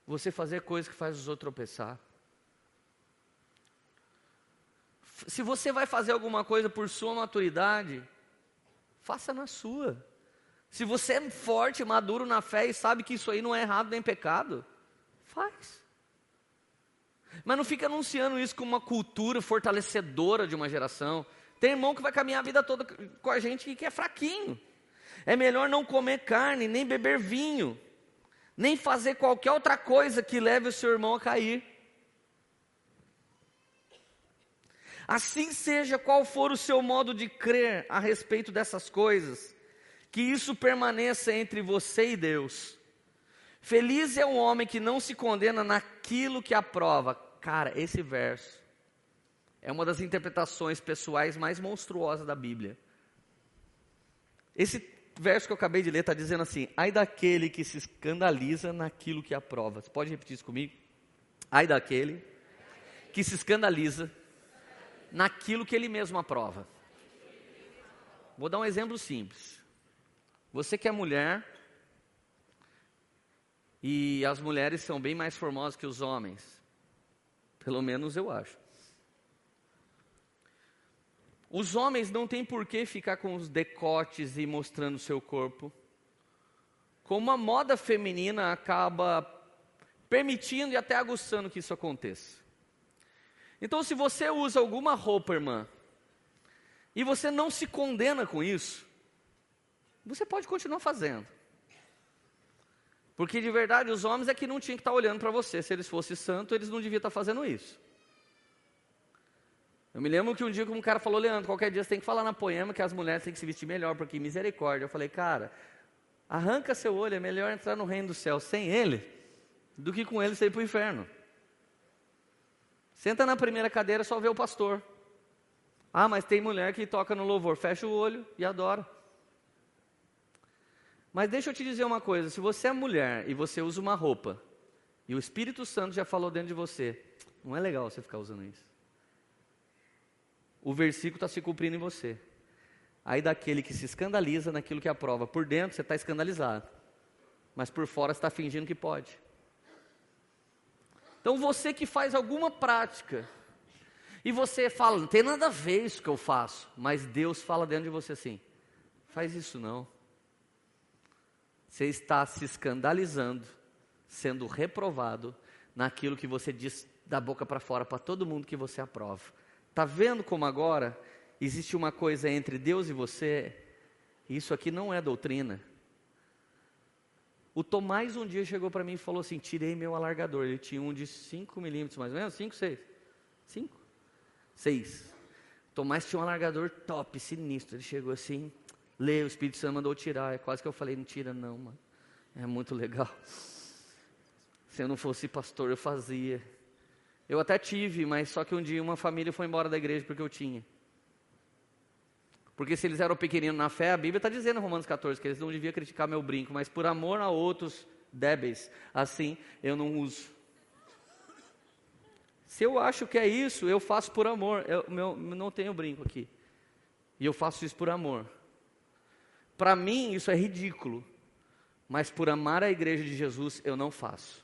você fazer coisas que faz os outros tropeçar. Se você vai fazer alguma coisa por sua maturidade, faça na sua. Se você é forte, maduro na fé e sabe que isso aí não é errado nem pecado, faz. Mas não fica anunciando isso como uma cultura fortalecedora de uma geração. Tem irmão que vai caminhar a vida toda com a gente que é fraquinho. É melhor não comer carne, nem beber vinho, nem fazer qualquer outra coisa que leve o seu irmão a cair. Assim seja qual for o seu modo de crer a respeito dessas coisas, que isso permaneça entre você e Deus. Feliz é o homem que não se condena naquilo que aprova, Cara, esse verso é uma das interpretações pessoais mais monstruosas da Bíblia. Esse verso que eu acabei de ler está dizendo assim: ai daquele que se escandaliza naquilo que aprova. Você pode repetir isso comigo? Ai daquele que se escandaliza naquilo que ele mesmo aprova. Vou dar um exemplo simples. Você que é mulher, e as mulheres são bem mais formosas que os homens. Pelo menos eu acho. Os homens não têm por que ficar com os decotes e mostrando seu corpo. Como a moda feminina acaba permitindo e até aguçando que isso aconteça. Então, se você usa alguma roupa, irmã, e você não se condena com isso, você pode continuar fazendo. Porque de verdade os homens é que não tinham que estar olhando para você. Se eles fossem santos, eles não deviam estar fazendo isso. Eu me lembro que um dia um cara falou, Leandro, qualquer dia você tem que falar na poema que as mulheres têm que se vestir melhor, porque misericórdia. Eu falei, cara, arranca seu olho, é melhor entrar no reino do céu sem ele, do que com ele sair para o inferno. Senta na primeira cadeira, só vê o pastor. Ah, mas tem mulher que toca no louvor, fecha o olho e adora. Mas deixa eu te dizer uma coisa: se você é mulher e você usa uma roupa, e o Espírito Santo já falou dentro de você, não é legal você ficar usando isso. O versículo está se cumprindo em você. Aí daquele que se escandaliza naquilo que aprova, por dentro você está escandalizado, mas por fora você está fingindo que pode. Então você que faz alguma prática e você fala, não tem nada a ver isso que eu faço, mas Deus fala dentro de você assim: faz isso não. Você está se escandalizando, sendo reprovado naquilo que você diz da boca para fora para todo mundo que você aprova. Tá vendo como agora existe uma coisa entre Deus e você? Isso aqui não é doutrina. O Tomás um dia chegou para mim e falou assim: tirei meu alargador. Ele tinha um de 5 milímetros, mais ou menos, 5, 6. 5? 6. Tomás tinha um alargador top, sinistro. Ele chegou assim, lê, o Espírito Santo mandou tirar. É quase que eu falei: não tira, não, mano. É muito legal. Se eu não fosse pastor, eu fazia. Eu até tive, mas só que um dia uma família foi embora da igreja porque eu tinha. Porque se eles eram pequeninos na fé, a Bíblia está dizendo em Romanos 14 que eles não deviam criticar meu brinco, mas por amor a outros débeis, assim eu não uso. Se eu acho que é isso, eu faço por amor. Eu meu, não tenho brinco aqui. E eu faço isso por amor. Para mim, isso é ridículo. Mas por amar a igreja de Jesus, eu não faço.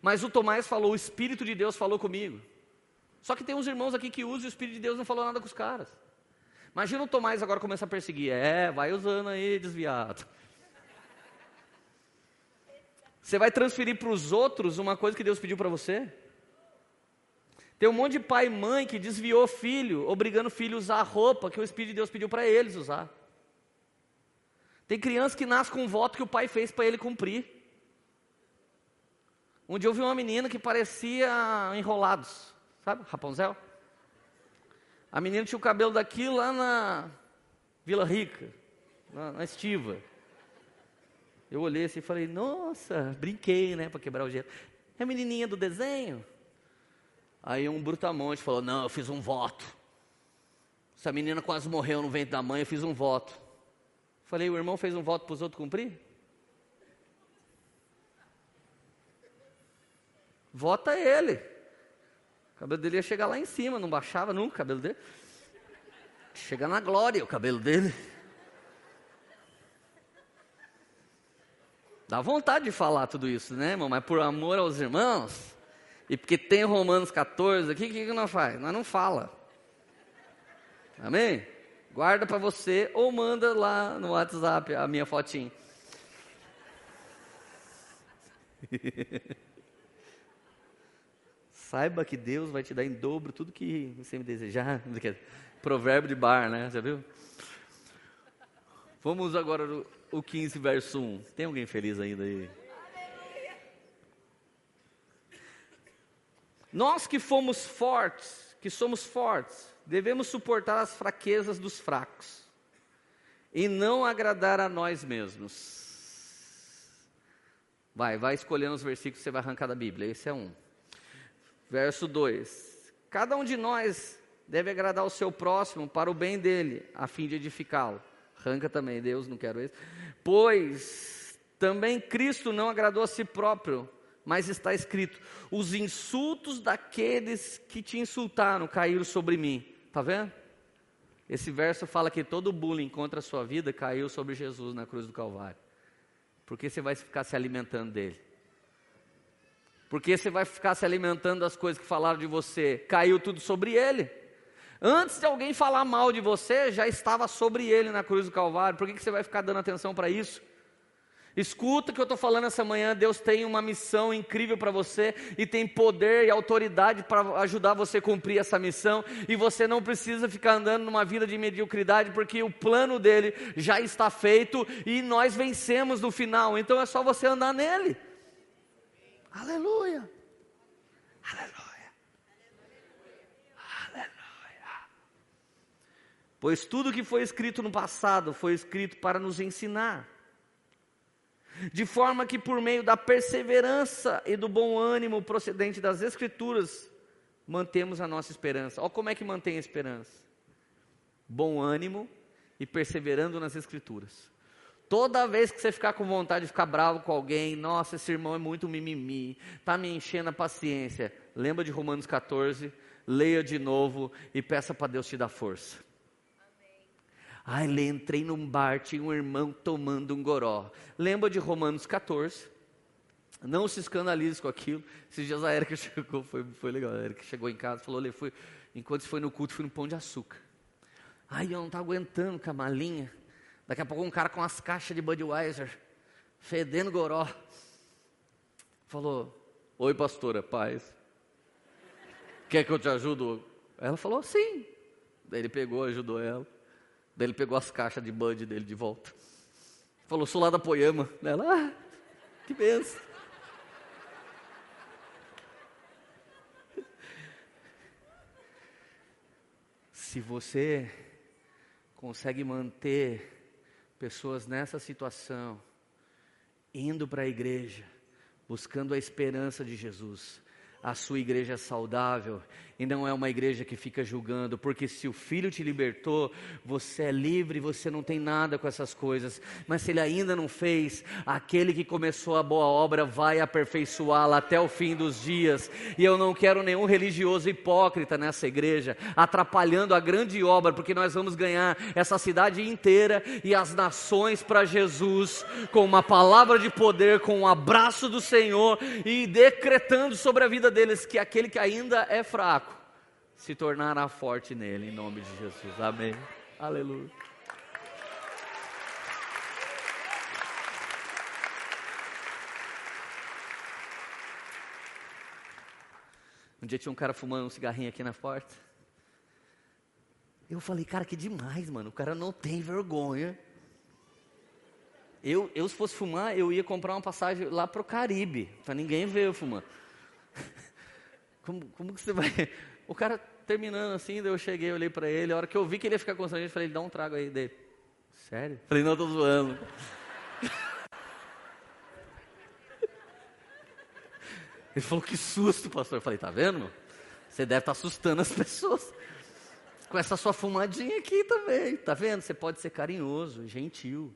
Mas o Tomás falou, o Espírito de Deus falou comigo. Só que tem uns irmãos aqui que usam e o Espírito de Deus não falou nada com os caras. Imagina o Tomás agora começar a perseguir. É, vai usando aí, desviado. Você vai transferir para os outros uma coisa que Deus pediu para você? Tem um monte de pai e mãe que desviou filho, obrigando o filho a usar a roupa que o Espírito de Deus pediu para eles usar. Tem criança que nasce com um voto que o pai fez para ele cumprir. Um dia eu vi uma menina que parecia enrolados, sabe? Rapunzel. A menina tinha o cabelo daqui lá na Vila Rica, na, na Estiva. Eu olhei assim e falei, nossa, brinquei, né, para quebrar o gelo. É a menininha do desenho? Aí um brutamonte falou, não, eu fiz um voto. Essa menina quase morreu no ventre da mãe, eu fiz um voto. Falei, o irmão fez um voto para os outros cumprir? Vota ele. O cabelo dele ia chegar lá em cima, não baixava nunca o cabelo dele. Chega na glória o cabelo dele. Dá vontade de falar tudo isso, né, irmão? Mas por amor aos irmãos, e porque tem Romanos 14 aqui, o que, que nós faz? Nós não fala. Amém? Guarda para você ou manda lá no WhatsApp a minha fotinha. Saiba que Deus vai te dar em dobro tudo que você me desejar. Provérbio de bar, né? Já viu? Vamos agora no o 15, verso 1. Tem alguém feliz ainda aí? Nós que fomos fortes, que somos fortes, devemos suportar as fraquezas dos fracos e não agradar a nós mesmos. Vai, vai escolhendo os versículos que você vai arrancar da Bíblia. Esse é um. Verso 2: Cada um de nós deve agradar o seu próximo para o bem dele, a fim de edificá-lo. Arranca também, Deus, não quero isso. Pois também Cristo não agradou a si próprio, mas está escrito: os insultos daqueles que te insultaram caíram sobre mim. Está vendo? Esse verso fala que todo bullying contra a sua vida caiu sobre Jesus na cruz do Calvário. Porque você vai ficar se alimentando dele. Porque você vai ficar se alimentando das coisas que falaram de você. Caiu tudo sobre ele. Antes de alguém falar mal de você, já estava sobre ele na cruz do Calvário. Por que, que você vai ficar dando atenção para isso? Escuta o que eu estou falando essa manhã. Deus tem uma missão incrível para você e tem poder e autoridade para ajudar você a cumprir essa missão. E você não precisa ficar andando numa vida de mediocridade, porque o plano dele já está feito e nós vencemos no final. Então é só você andar nele. Aleluia. Aleluia. Aleluia. Pois tudo que foi escrito no passado foi escrito para nos ensinar. De forma que por meio da perseverança e do bom ânimo procedente das Escrituras, mantemos a nossa esperança. Olha como é que mantém a esperança: bom ânimo e perseverando nas Escrituras. Toda vez que você ficar com vontade de ficar bravo com alguém, nossa, esse irmão é muito mimimi, está me enchendo a paciência. Lembra de Romanos 14, leia de novo e peça para Deus te dar força. Ai, entrei num bar, tinha um irmão tomando um goró. Lembra de Romanos 14? Não se escandalize com aquilo. Esses dias a Erika chegou, foi, foi legal. A Erika chegou em casa falou: Olha, fui, enquanto você foi no culto, fui no pão de açúcar. Aí eu não estava aguentando com a malinha. Daqui a pouco um cara com as caixas de Budweiser, fedendo goró. Falou: Oi, pastora, paz. Quer que eu te ajude? Ela falou: Sim. Daí ele pegou, ajudou ela. Daí ele pegou as caixas de Bud dele de volta. Falou: Sou lá da Poema. Ela: Ah, que benção. Se você consegue manter pessoas nessa situação, indo para a igreja, buscando a esperança de Jesus, a sua igreja é saudável e não é uma igreja que fica julgando, porque se o Filho te libertou, você é livre, você não tem nada com essas coisas. Mas se ele ainda não fez, aquele que começou a boa obra vai aperfeiçoá-la até o fim dos dias. E eu não quero nenhum religioso hipócrita nessa igreja, atrapalhando a grande obra, porque nós vamos ganhar essa cidade inteira e as nações para Jesus, com uma palavra de poder, com um abraço do Senhor e decretando sobre a vida deles que aquele que ainda é fraco se tornará forte nele, em nome de Jesus. Amém. Aleluia. Um dia tinha um cara fumando um cigarrinho aqui na porta. Eu falei, cara, que demais, mano. O cara não tem vergonha. Eu, eu se fosse fumar, eu ia comprar uma passagem lá pro Caribe, para ninguém ver eu fumando. Como, como que você vai. O cara terminando assim, daí eu cheguei, olhei para ele, a hora que eu vi que ele ia ficar constrangido, eu falei, dá um trago aí dele. Sério? Falei, não, tô zoando. Ele falou, que susto, pastor. Eu falei, tá vendo? Você deve estar tá assustando as pessoas. Com essa sua fumadinha aqui também, tá vendo? Você pode ser carinhoso, gentil.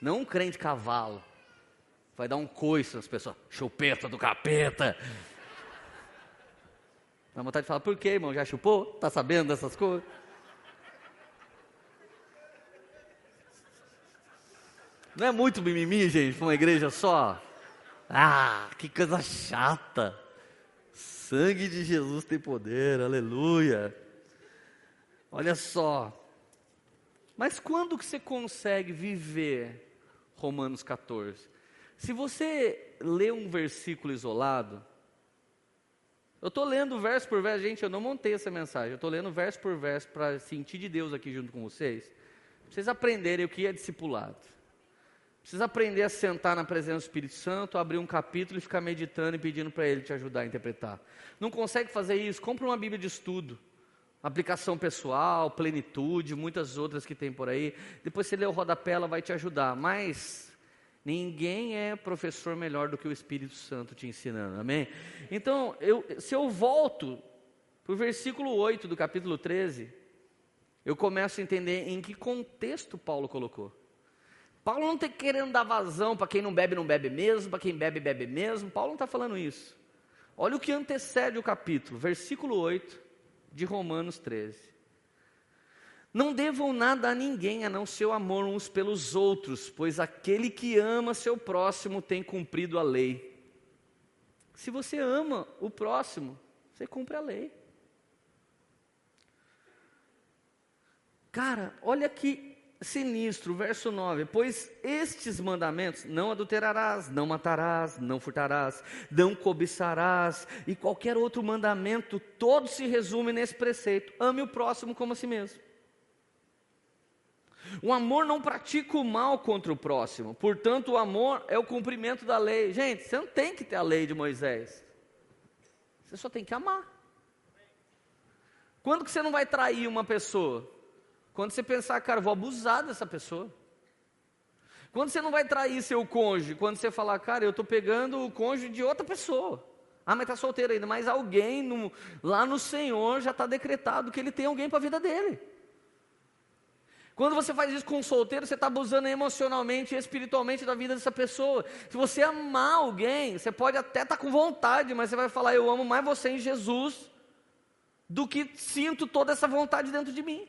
Não um crente cavalo. Vai dar um coice nas pessoas. Chupeta do capeta. Dá vontade de falar, por quê, irmão? Já chupou? Tá sabendo dessas coisas? Não é muito mimimi, gente, para uma igreja só? Ah, que coisa chata. Sangue de Jesus tem poder, aleluia. Olha só. Mas quando que você consegue viver Romanos 14? Se você lê um versículo isolado, eu estou lendo verso por verso, gente, eu não montei essa mensagem, eu estou lendo verso por verso para sentir de Deus aqui junto com vocês. Vocês aprenderem o que é discipulado. Precisa aprender a sentar na presença do Espírito Santo, abrir um capítulo e ficar meditando e pedindo para Ele te ajudar a interpretar. Não consegue fazer isso? Compre uma Bíblia de estudo. Aplicação pessoal, plenitude, muitas outras que tem por aí. Depois você lê o rodapé, ela vai te ajudar. Mas Ninguém é professor melhor do que o Espírito Santo te ensinando, amém? Então, eu, se eu volto para o versículo 8 do capítulo 13, eu começo a entender em que contexto Paulo colocou. Paulo não está querendo dar vazão para quem não bebe, não bebe mesmo, para quem bebe, bebe mesmo. Paulo não está falando isso. Olha o que antecede o capítulo, versículo 8 de Romanos 13. Não devam nada a ninguém a não seu amor uns pelos outros, pois aquele que ama seu próximo tem cumprido a lei. Se você ama o próximo, você cumpre a lei. Cara, olha que sinistro, verso 9: Pois estes mandamentos, não adulterarás, não matarás, não furtarás, não cobiçarás, e qualquer outro mandamento, todos se resumem nesse preceito: ame o próximo como a si mesmo. O amor não pratica o mal contra o próximo, portanto, o amor é o cumprimento da lei. Gente, você não tem que ter a lei de Moisés, você só tem que amar. Quando que você não vai trair uma pessoa? Quando você pensar, cara, vou abusar dessa pessoa. Quando você não vai trair seu cônjuge? Quando você falar, cara, eu estou pegando o cônjuge de outra pessoa. Ah, mas está solteiro ainda. Mas alguém no, lá no Senhor já está decretado que ele tem alguém para a vida dele. Quando você faz isso com um solteiro, você está abusando emocionalmente e espiritualmente da vida dessa pessoa. Se você amar alguém, você pode até estar tá com vontade, mas você vai falar: Eu amo mais você em Jesus do que sinto toda essa vontade dentro de mim.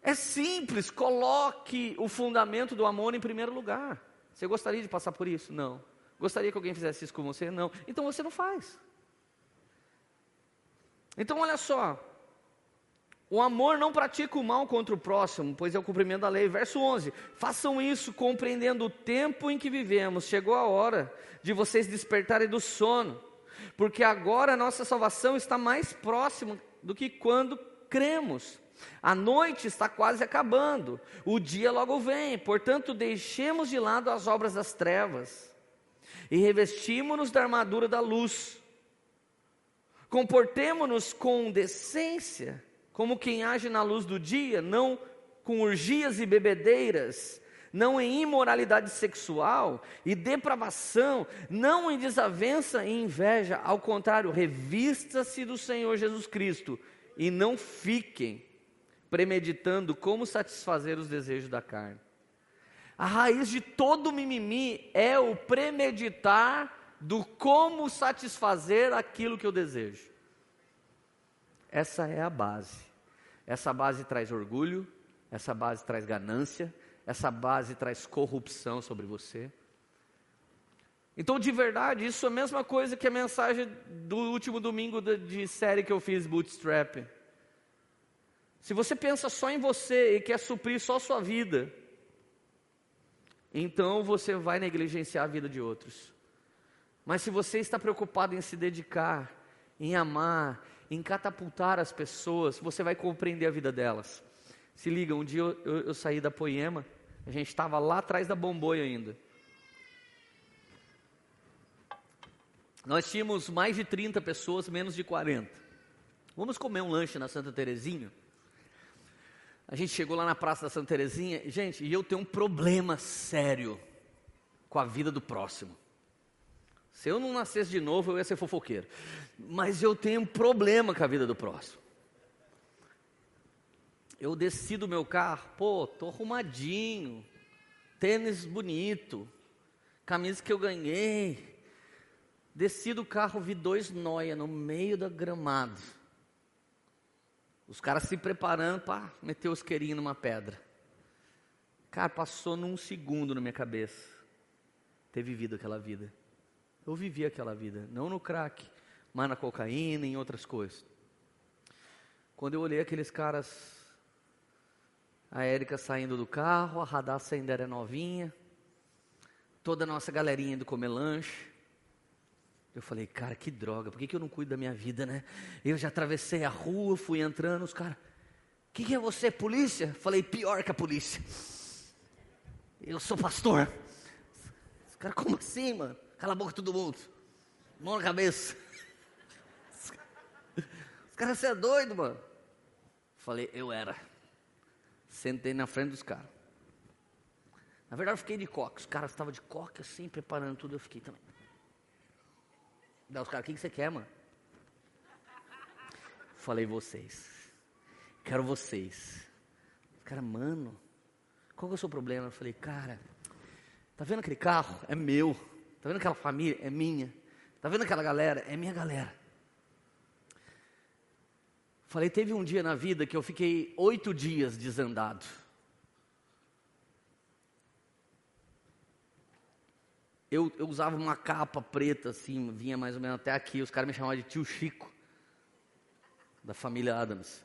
É simples, coloque o fundamento do amor em primeiro lugar. Você gostaria de passar por isso? Não. Gostaria que alguém fizesse isso com você? Não. Então você não faz. Então olha só. O amor não pratica o mal contra o próximo, pois é o cumprimento da lei. Verso 11: Façam isso compreendendo o tempo em que vivemos. Chegou a hora de vocês despertarem do sono, porque agora a nossa salvação está mais próxima do que quando cremos. A noite está quase acabando, o dia logo vem, portanto, deixemos de lado as obras das trevas e revestimos-nos da armadura da luz. Comportemo-nos com decência como quem age na luz do dia, não com urgias e bebedeiras, não em imoralidade sexual e depravação, não em desavença e inveja, ao contrário, revista-se do Senhor Jesus Cristo e não fiquem premeditando como satisfazer os desejos da carne. A raiz de todo mimimi é o premeditar do como satisfazer aquilo que eu desejo. Essa é a base. Essa base traz orgulho, essa base traz ganância, essa base traz corrupção sobre você. Então, de verdade, isso é a mesma coisa que a mensagem do último domingo de série que eu fiz, Bootstrap. Se você pensa só em você e quer suprir só sua vida, então você vai negligenciar a vida de outros. Mas se você está preocupado em se dedicar, em amar, em catapultar as pessoas, você vai compreender a vida delas. Se liga, um dia eu, eu, eu saí da Poema, a gente estava lá atrás da Bomboia ainda. Nós tínhamos mais de 30 pessoas, menos de 40. Vamos comer um lanche na Santa Terezinha? A gente chegou lá na Praça da Santa Terezinha, gente, e eu tenho um problema sério com a vida do próximo. Se eu não nascesse de novo, eu ia ser fofoqueiro. Mas eu tenho um problema com a vida do próximo. Eu desci do meu carro, pô, tô arrumadinho, tênis bonito, camisa que eu ganhei. Desci do carro, vi dois noia no meio da gramado. Os caras se preparando para meter os querinhos numa pedra. Cara, passou num segundo na minha cabeça. Ter vivido aquela vida. Eu vivi aquela vida, não no crack, mas na cocaína e em outras coisas. Quando eu olhei aqueles caras, a Érica saindo do carro, a Radassa ainda era novinha, toda a nossa galerinha indo comer lanche. Eu falei, cara, que droga, por que, que eu não cuido da minha vida, né? Eu já atravessei a rua, fui entrando, os caras, o que, que é você, polícia? Falei, pior que a polícia. Eu sou pastor. Os caras, como assim, mano? Cala a boca todo mundo. Mão na cabeça. Os caras, você é doido, mano. Falei, eu era. Sentei na frente dos caras. Na verdade, eu fiquei de coque. Os caras estavam de coque assim, preparando tudo. Eu fiquei também. Daí os caras, o que, você quer, mano? Falei, vocês. Quero vocês. Cara, mano, qual que é o seu problema? Eu falei, cara, tá vendo aquele carro? É meu. Tá vendo aquela família? É minha. Tá vendo aquela galera? É minha galera. Falei, teve um dia na vida que eu fiquei oito dias desandado. Eu, eu, usava uma capa preta, assim, vinha mais ou menos até aqui. Os caras me chamavam de tio Chico, da família Adams.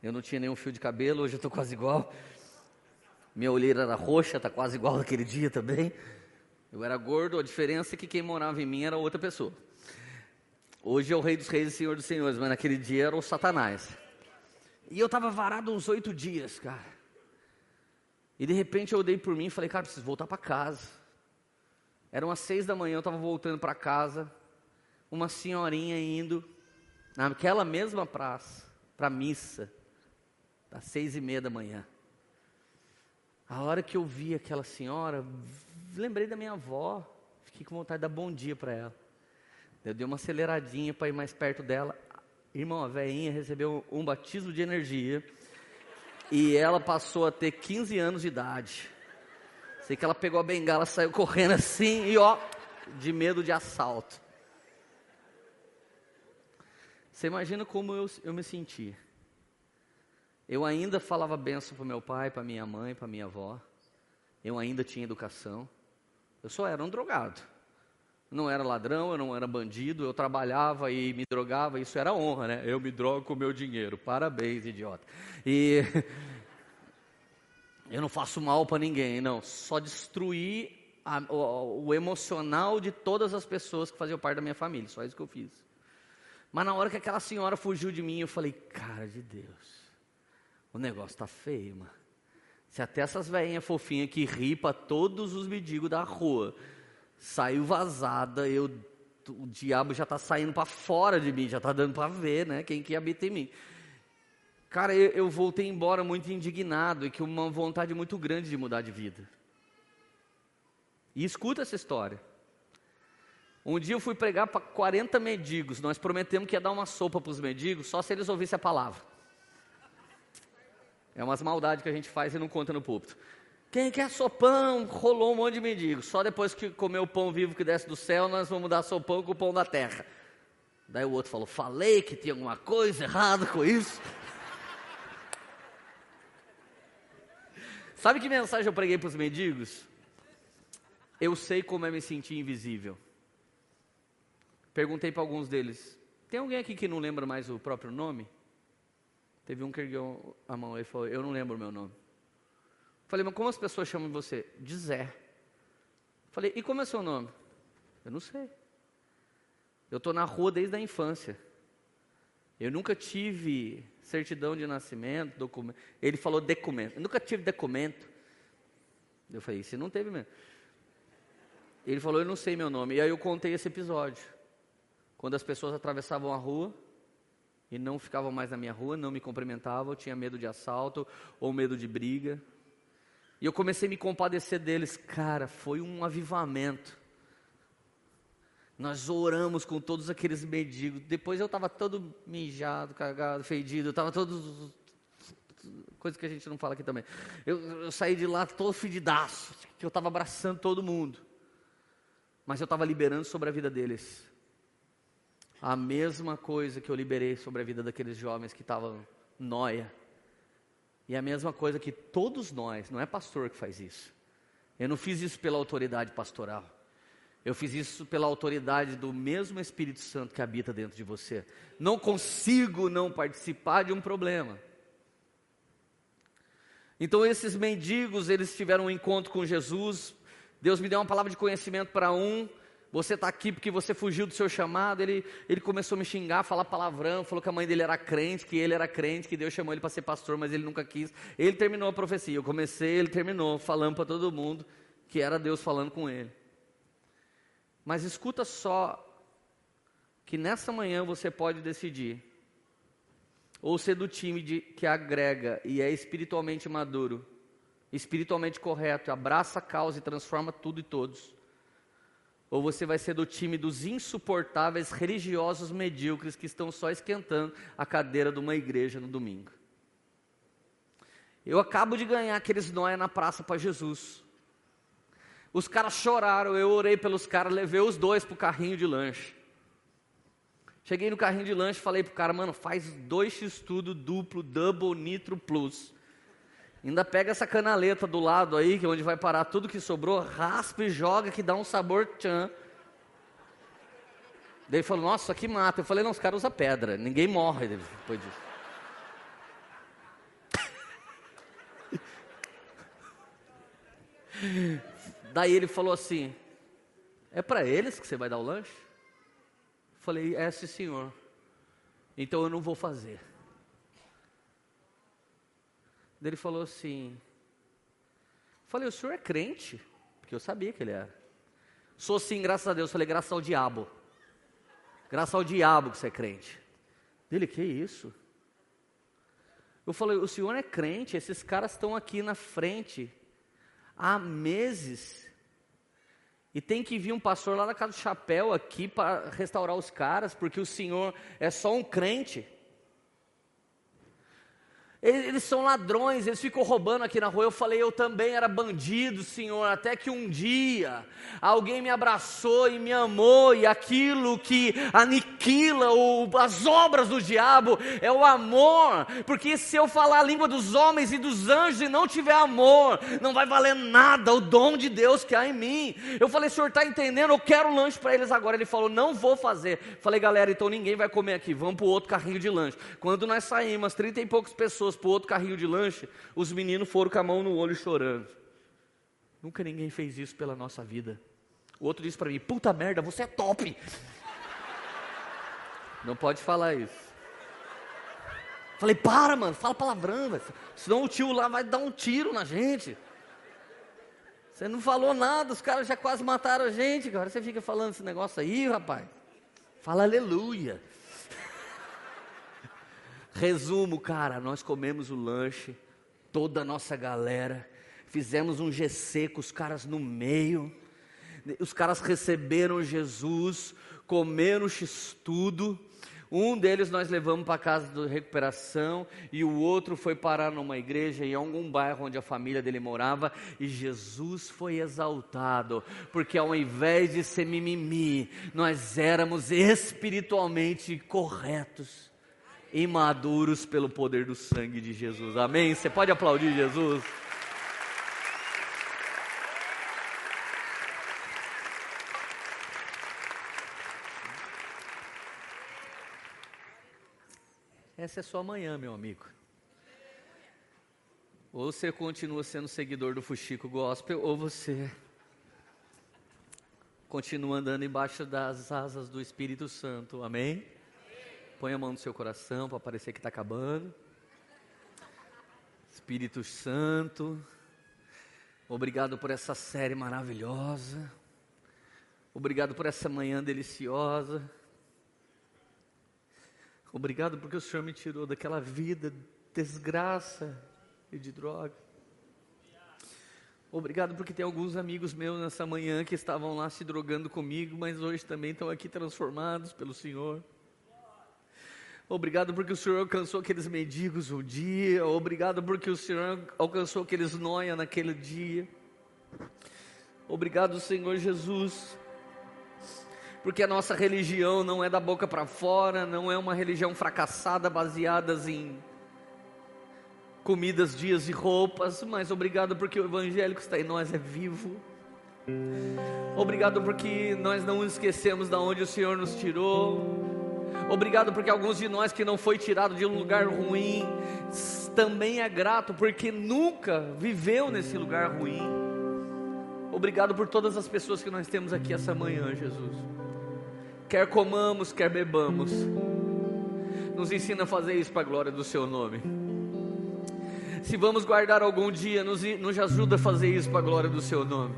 Eu não tinha nenhum fio de cabelo, hoje eu estou quase igual. Minha olheira era roxa, está quase igual daquele dia também. Eu era gordo, a diferença é que quem morava em mim era outra pessoa. Hoje é o Rei dos Reis e Senhor dos Senhores, mas naquele dia era o Satanás. E eu estava varado uns oito dias, cara. E de repente eu olhei por mim e falei, cara, preciso voltar para casa. Eram umas seis da manhã, eu estava voltando para casa. Uma senhorinha indo naquela mesma praça para missa, às seis e meia da manhã. A hora que eu vi aquela senhora, lembrei da minha avó, fiquei com vontade de dar bom dia para ela. Eu dei uma aceleradinha para ir mais perto dela. Irmão, a velhinha recebeu um batismo de energia e ela passou a ter 15 anos de idade. Sei que ela pegou a bengala, saiu correndo assim e ó, de medo de assalto. Você imagina como eu, eu me sentia. Eu ainda falava benção para meu pai, para minha mãe, para minha avó. eu ainda tinha educação, eu só era um drogado. Não era ladrão, eu não era bandido, eu trabalhava e me drogava, isso era honra, né? Eu me drogo com o meu dinheiro. Parabéns, idiota. E eu não faço mal para ninguém, não. Só destruí a, o, o, emocional de todas as pessoas que faziam parte da minha família. Só isso que eu fiz. Mas na hora que aquela senhora fugiu de mim, eu falei, cara de Deus, o negócio tá feio, mano. Se até essas velhinhas fofinhas que ripa todos os mendigos da rua saiu vazada, eu, o diabo já está saindo para fora de mim, já está dando para ver, né? Quem que habita em mim. Cara, eu, eu voltei embora muito indignado e com uma vontade muito grande de mudar de vida. E escuta essa história. Um dia eu fui pregar para 40 mendigos. Nós prometemos que ia dar uma sopa para os mendigos, só se eles ouvissem a palavra. É umas maldades que a gente faz e não conta no púlpito. Quem quer sopão? Rolou um monte de mendigo. Só depois que comer o pão vivo que desce do céu, nós vamos dar sopão com o pão da terra. Daí o outro falou: Falei que tinha alguma coisa errada com isso. Sabe que mensagem eu preguei para os mendigos? Eu sei como é me sentir invisível. Perguntei para alguns deles: Tem alguém aqui que não lembra mais o próprio nome? Teve um que ergueu a mão e falou: Eu não lembro o meu nome. Falei, mas como as pessoas chamam você? De Zé. Falei, e como é seu nome? Eu não sei. Eu estou na rua desde a infância. Eu nunca tive certidão de nascimento, documento. Ele falou documento. Eu nunca tive documento. Eu falei, você não teve mesmo. Ele falou, eu não sei meu nome. E aí eu contei esse episódio. Quando as pessoas atravessavam a rua, e não ficavam mais na minha rua, não me cumprimentavam, tinha medo de assalto ou medo de briga. E eu comecei a me compadecer deles. Cara, foi um avivamento. Nós oramos com todos aqueles mendigos. Depois eu estava todo mijado, cagado, fedido. Eu estava todo. Coisa que a gente não fala aqui também. Eu, eu saí de lá todo fedidaço. Que eu estava abraçando todo mundo. Mas eu estava liberando sobre a vida deles a mesma coisa que eu liberei sobre a vida daqueles jovens que estavam noia. E a mesma coisa que todos nós, não é pastor que faz isso. Eu não fiz isso pela autoridade pastoral. Eu fiz isso pela autoridade do mesmo Espírito Santo que habita dentro de você. Não consigo não participar de um problema. Então esses mendigos, eles tiveram um encontro com Jesus. Deus me deu uma palavra de conhecimento para um, você está aqui porque você fugiu do seu chamado. Ele, ele começou a me xingar, falar palavrão, falou que a mãe dele era crente, que ele era crente, que Deus chamou ele para ser pastor, mas ele nunca quis. Ele terminou a profecia. Eu comecei, ele terminou, falando para todo mundo que era Deus falando com ele. Mas escuta só que nessa manhã você pode decidir ou ser do time de, que agrega e é espiritualmente maduro, espiritualmente correto, abraça a causa e transforma tudo e todos ou você vai ser do time dos insuportáveis religiosos medíocres que estão só esquentando a cadeira de uma igreja no domingo. Eu acabo de ganhar aqueles noia na praça para Jesus. Os caras choraram, eu orei pelos caras, levei os dois para o carrinho de lanche. Cheguei no carrinho de lanche falei pro cara, mano, faz dois x tudo duplo, double, nitro plus. Ainda pega essa canaleta do lado aí, que é onde vai parar tudo que sobrou, raspa e joga, que dá um sabor tchan. Daí ele falou, nossa, isso aqui mata. Eu falei, não, os caras usam pedra, ninguém morre depois disso. Daí ele falou assim: É para eles que você vai dar o lanche? Falei: É, sim, senhor. Então eu não vou fazer. Ele falou assim: Falei, o senhor é crente? Porque eu sabia que ele era. Sou sim, graças a Deus. Falei, graças ao diabo. Graças ao diabo que você é crente. Ele, que isso? Eu falei, o senhor é crente, esses caras estão aqui na frente há meses. E tem que vir um pastor lá da casa do chapéu aqui para restaurar os caras, porque o senhor é só um crente. Eles são ladrões, eles ficam roubando aqui na rua. Eu falei, eu também era bandido, Senhor, até que um dia alguém me abraçou e me amou, e aquilo que aniquila o, as obras do diabo é o amor, porque se eu falar a língua dos homens e dos anjos e não tiver amor, não vai valer nada o dom de Deus que há em mim. Eu falei, Senhor, está entendendo? Eu quero lanche para eles agora. Ele falou, não vou fazer. Falei, galera, então ninguém vai comer aqui, vamos para o outro carrinho de lanche. Quando nós saímos, 30 e poucas pessoas pessoas para o outro carrinho de lanche, os meninos foram com a mão no olho chorando. Nunca ninguém fez isso pela nossa vida. O outro disse para mim: Puta merda, você é top. Não pode falar isso. Falei: Para, mano, fala palavrão, senão o tio lá vai dar um tiro na gente. Você não falou nada, os caras já quase mataram a gente. Agora você fica falando esse negócio aí, rapaz. Fala aleluia. Resumo, cara, nós comemos o lanche, toda a nossa galera, fizemos um GC com os caras no meio, os caras receberam Jesus, comeram x-tudo, um deles nós levamos para casa de recuperação e o outro foi parar numa igreja em algum bairro onde a família dele morava e Jesus foi exaltado, porque ao invés de ser mimimi, nós éramos espiritualmente corretos imaduros pelo poder do sangue de Jesus. Amém? Você pode aplaudir Jesus? Essa é sua manhã, meu amigo. Ou você continua sendo seguidor do Fuxico Gospel, ou você continua andando embaixo das asas do Espírito Santo. Amém? Põe a mão no seu coração para parecer que está acabando. Espírito Santo, obrigado por essa série maravilhosa. Obrigado por essa manhã deliciosa. Obrigado porque o Senhor me tirou daquela vida de desgraça e de droga. Obrigado porque tem alguns amigos meus nessa manhã que estavam lá se drogando comigo, mas hoje também estão aqui transformados pelo Senhor. Obrigado porque o Senhor alcançou aqueles mendigos um dia. Obrigado porque o Senhor alcançou aqueles noia naquele dia. Obrigado, Senhor Jesus. Porque a nossa religião não é da boca para fora, não é uma religião fracassada baseada em comidas, dias e roupas, mas obrigado porque o evangelho que está em nós é vivo. Obrigado porque nós não esquecemos da onde o Senhor nos tirou. Obrigado porque alguns de nós que não foi tirado de um lugar ruim, também é grato porque nunca viveu nesse lugar ruim. Obrigado por todas as pessoas que nós temos aqui essa manhã, Jesus. Quer comamos, quer bebamos. Nos ensina a fazer isso para a glória do seu nome. Se vamos guardar algum dia, nos, nos ajuda a fazer isso para a glória do seu nome.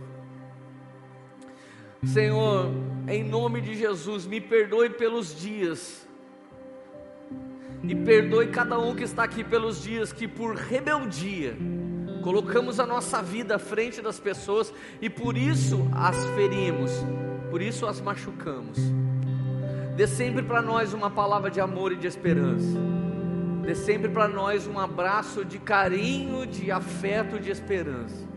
Senhor, em nome de Jesus, me perdoe pelos dias e perdoe cada um que está aqui pelos dias que por rebeldia colocamos a nossa vida à frente das pessoas e por isso as ferimos, por isso as machucamos. Dê sempre para nós uma palavra de amor e de esperança. Dê sempre para nós um abraço de carinho, de afeto, de esperança.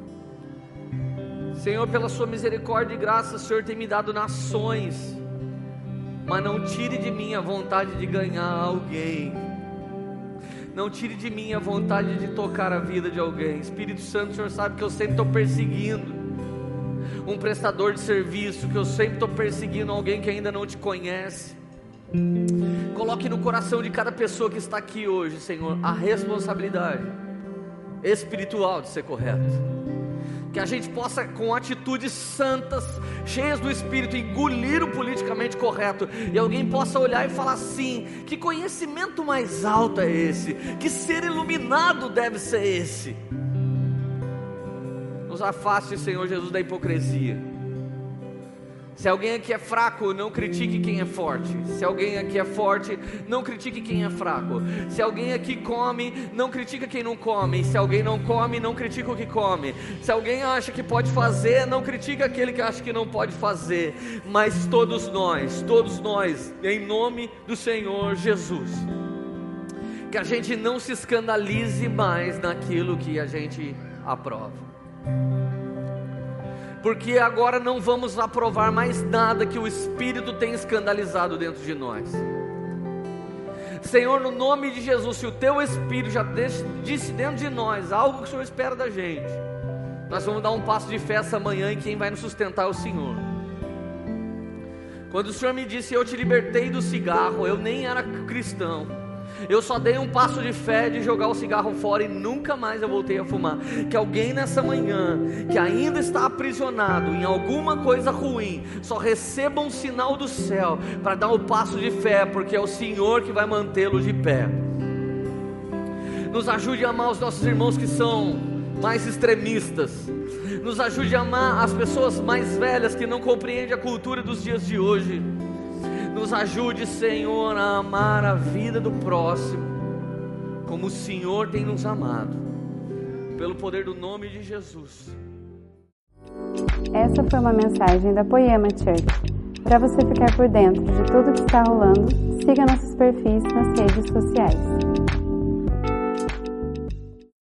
Senhor, pela sua misericórdia e graça, o Senhor tem me dado nações mas não tire de mim a vontade de ganhar alguém. Não tire de mim a vontade de tocar a vida de alguém. Espírito Santo, o Senhor sabe que eu sempre estou perseguindo um prestador de serviço, que eu sempre estou perseguindo alguém que ainda não te conhece. Coloque no coração de cada pessoa que está aqui hoje, Senhor, a responsabilidade espiritual de ser correto que a gente possa, com atitudes santas, cheias do Espírito, engolir o politicamente correto, e alguém possa olhar e falar assim: que conhecimento mais alto é esse? Que ser iluminado deve ser esse? Nos afaste, Senhor Jesus, da hipocrisia. Se alguém aqui é fraco, não critique quem é forte. Se alguém aqui é forte, não critique quem é fraco. Se alguém aqui come, não critica quem não come. Se alguém não come, não critica o que come. Se alguém acha que pode fazer, não critica aquele que acha que não pode fazer. Mas todos nós, todos nós, em nome do Senhor Jesus, Que a gente não se escandalize mais naquilo que a gente aprova. Porque agora não vamos aprovar mais nada que o Espírito tem escandalizado dentro de nós. Senhor, no nome de Jesus, se o teu Espírito já disse dentro de nós algo que o Senhor espera da gente, nós vamos dar um passo de fé essa manhã e quem vai nos sustentar é o Senhor. Quando o Senhor me disse, eu te libertei do cigarro, eu nem era cristão. Eu só dei um passo de fé de jogar o cigarro fora e nunca mais eu voltei a fumar. Que alguém nessa manhã, que ainda está aprisionado em alguma coisa ruim, só receba um sinal do céu para dar o um passo de fé, porque é o Senhor que vai mantê-lo de pé. Nos ajude a amar os nossos irmãos que são mais extremistas. Nos ajude a amar as pessoas mais velhas que não compreendem a cultura dos dias de hoje nos ajude, Senhor, a amar a vida do próximo, como o Senhor tem nos amado, pelo poder do nome de Jesus. Essa foi uma mensagem da Poema Church. Para você ficar por dentro de tudo que está rolando, siga nossos perfis nas redes sociais.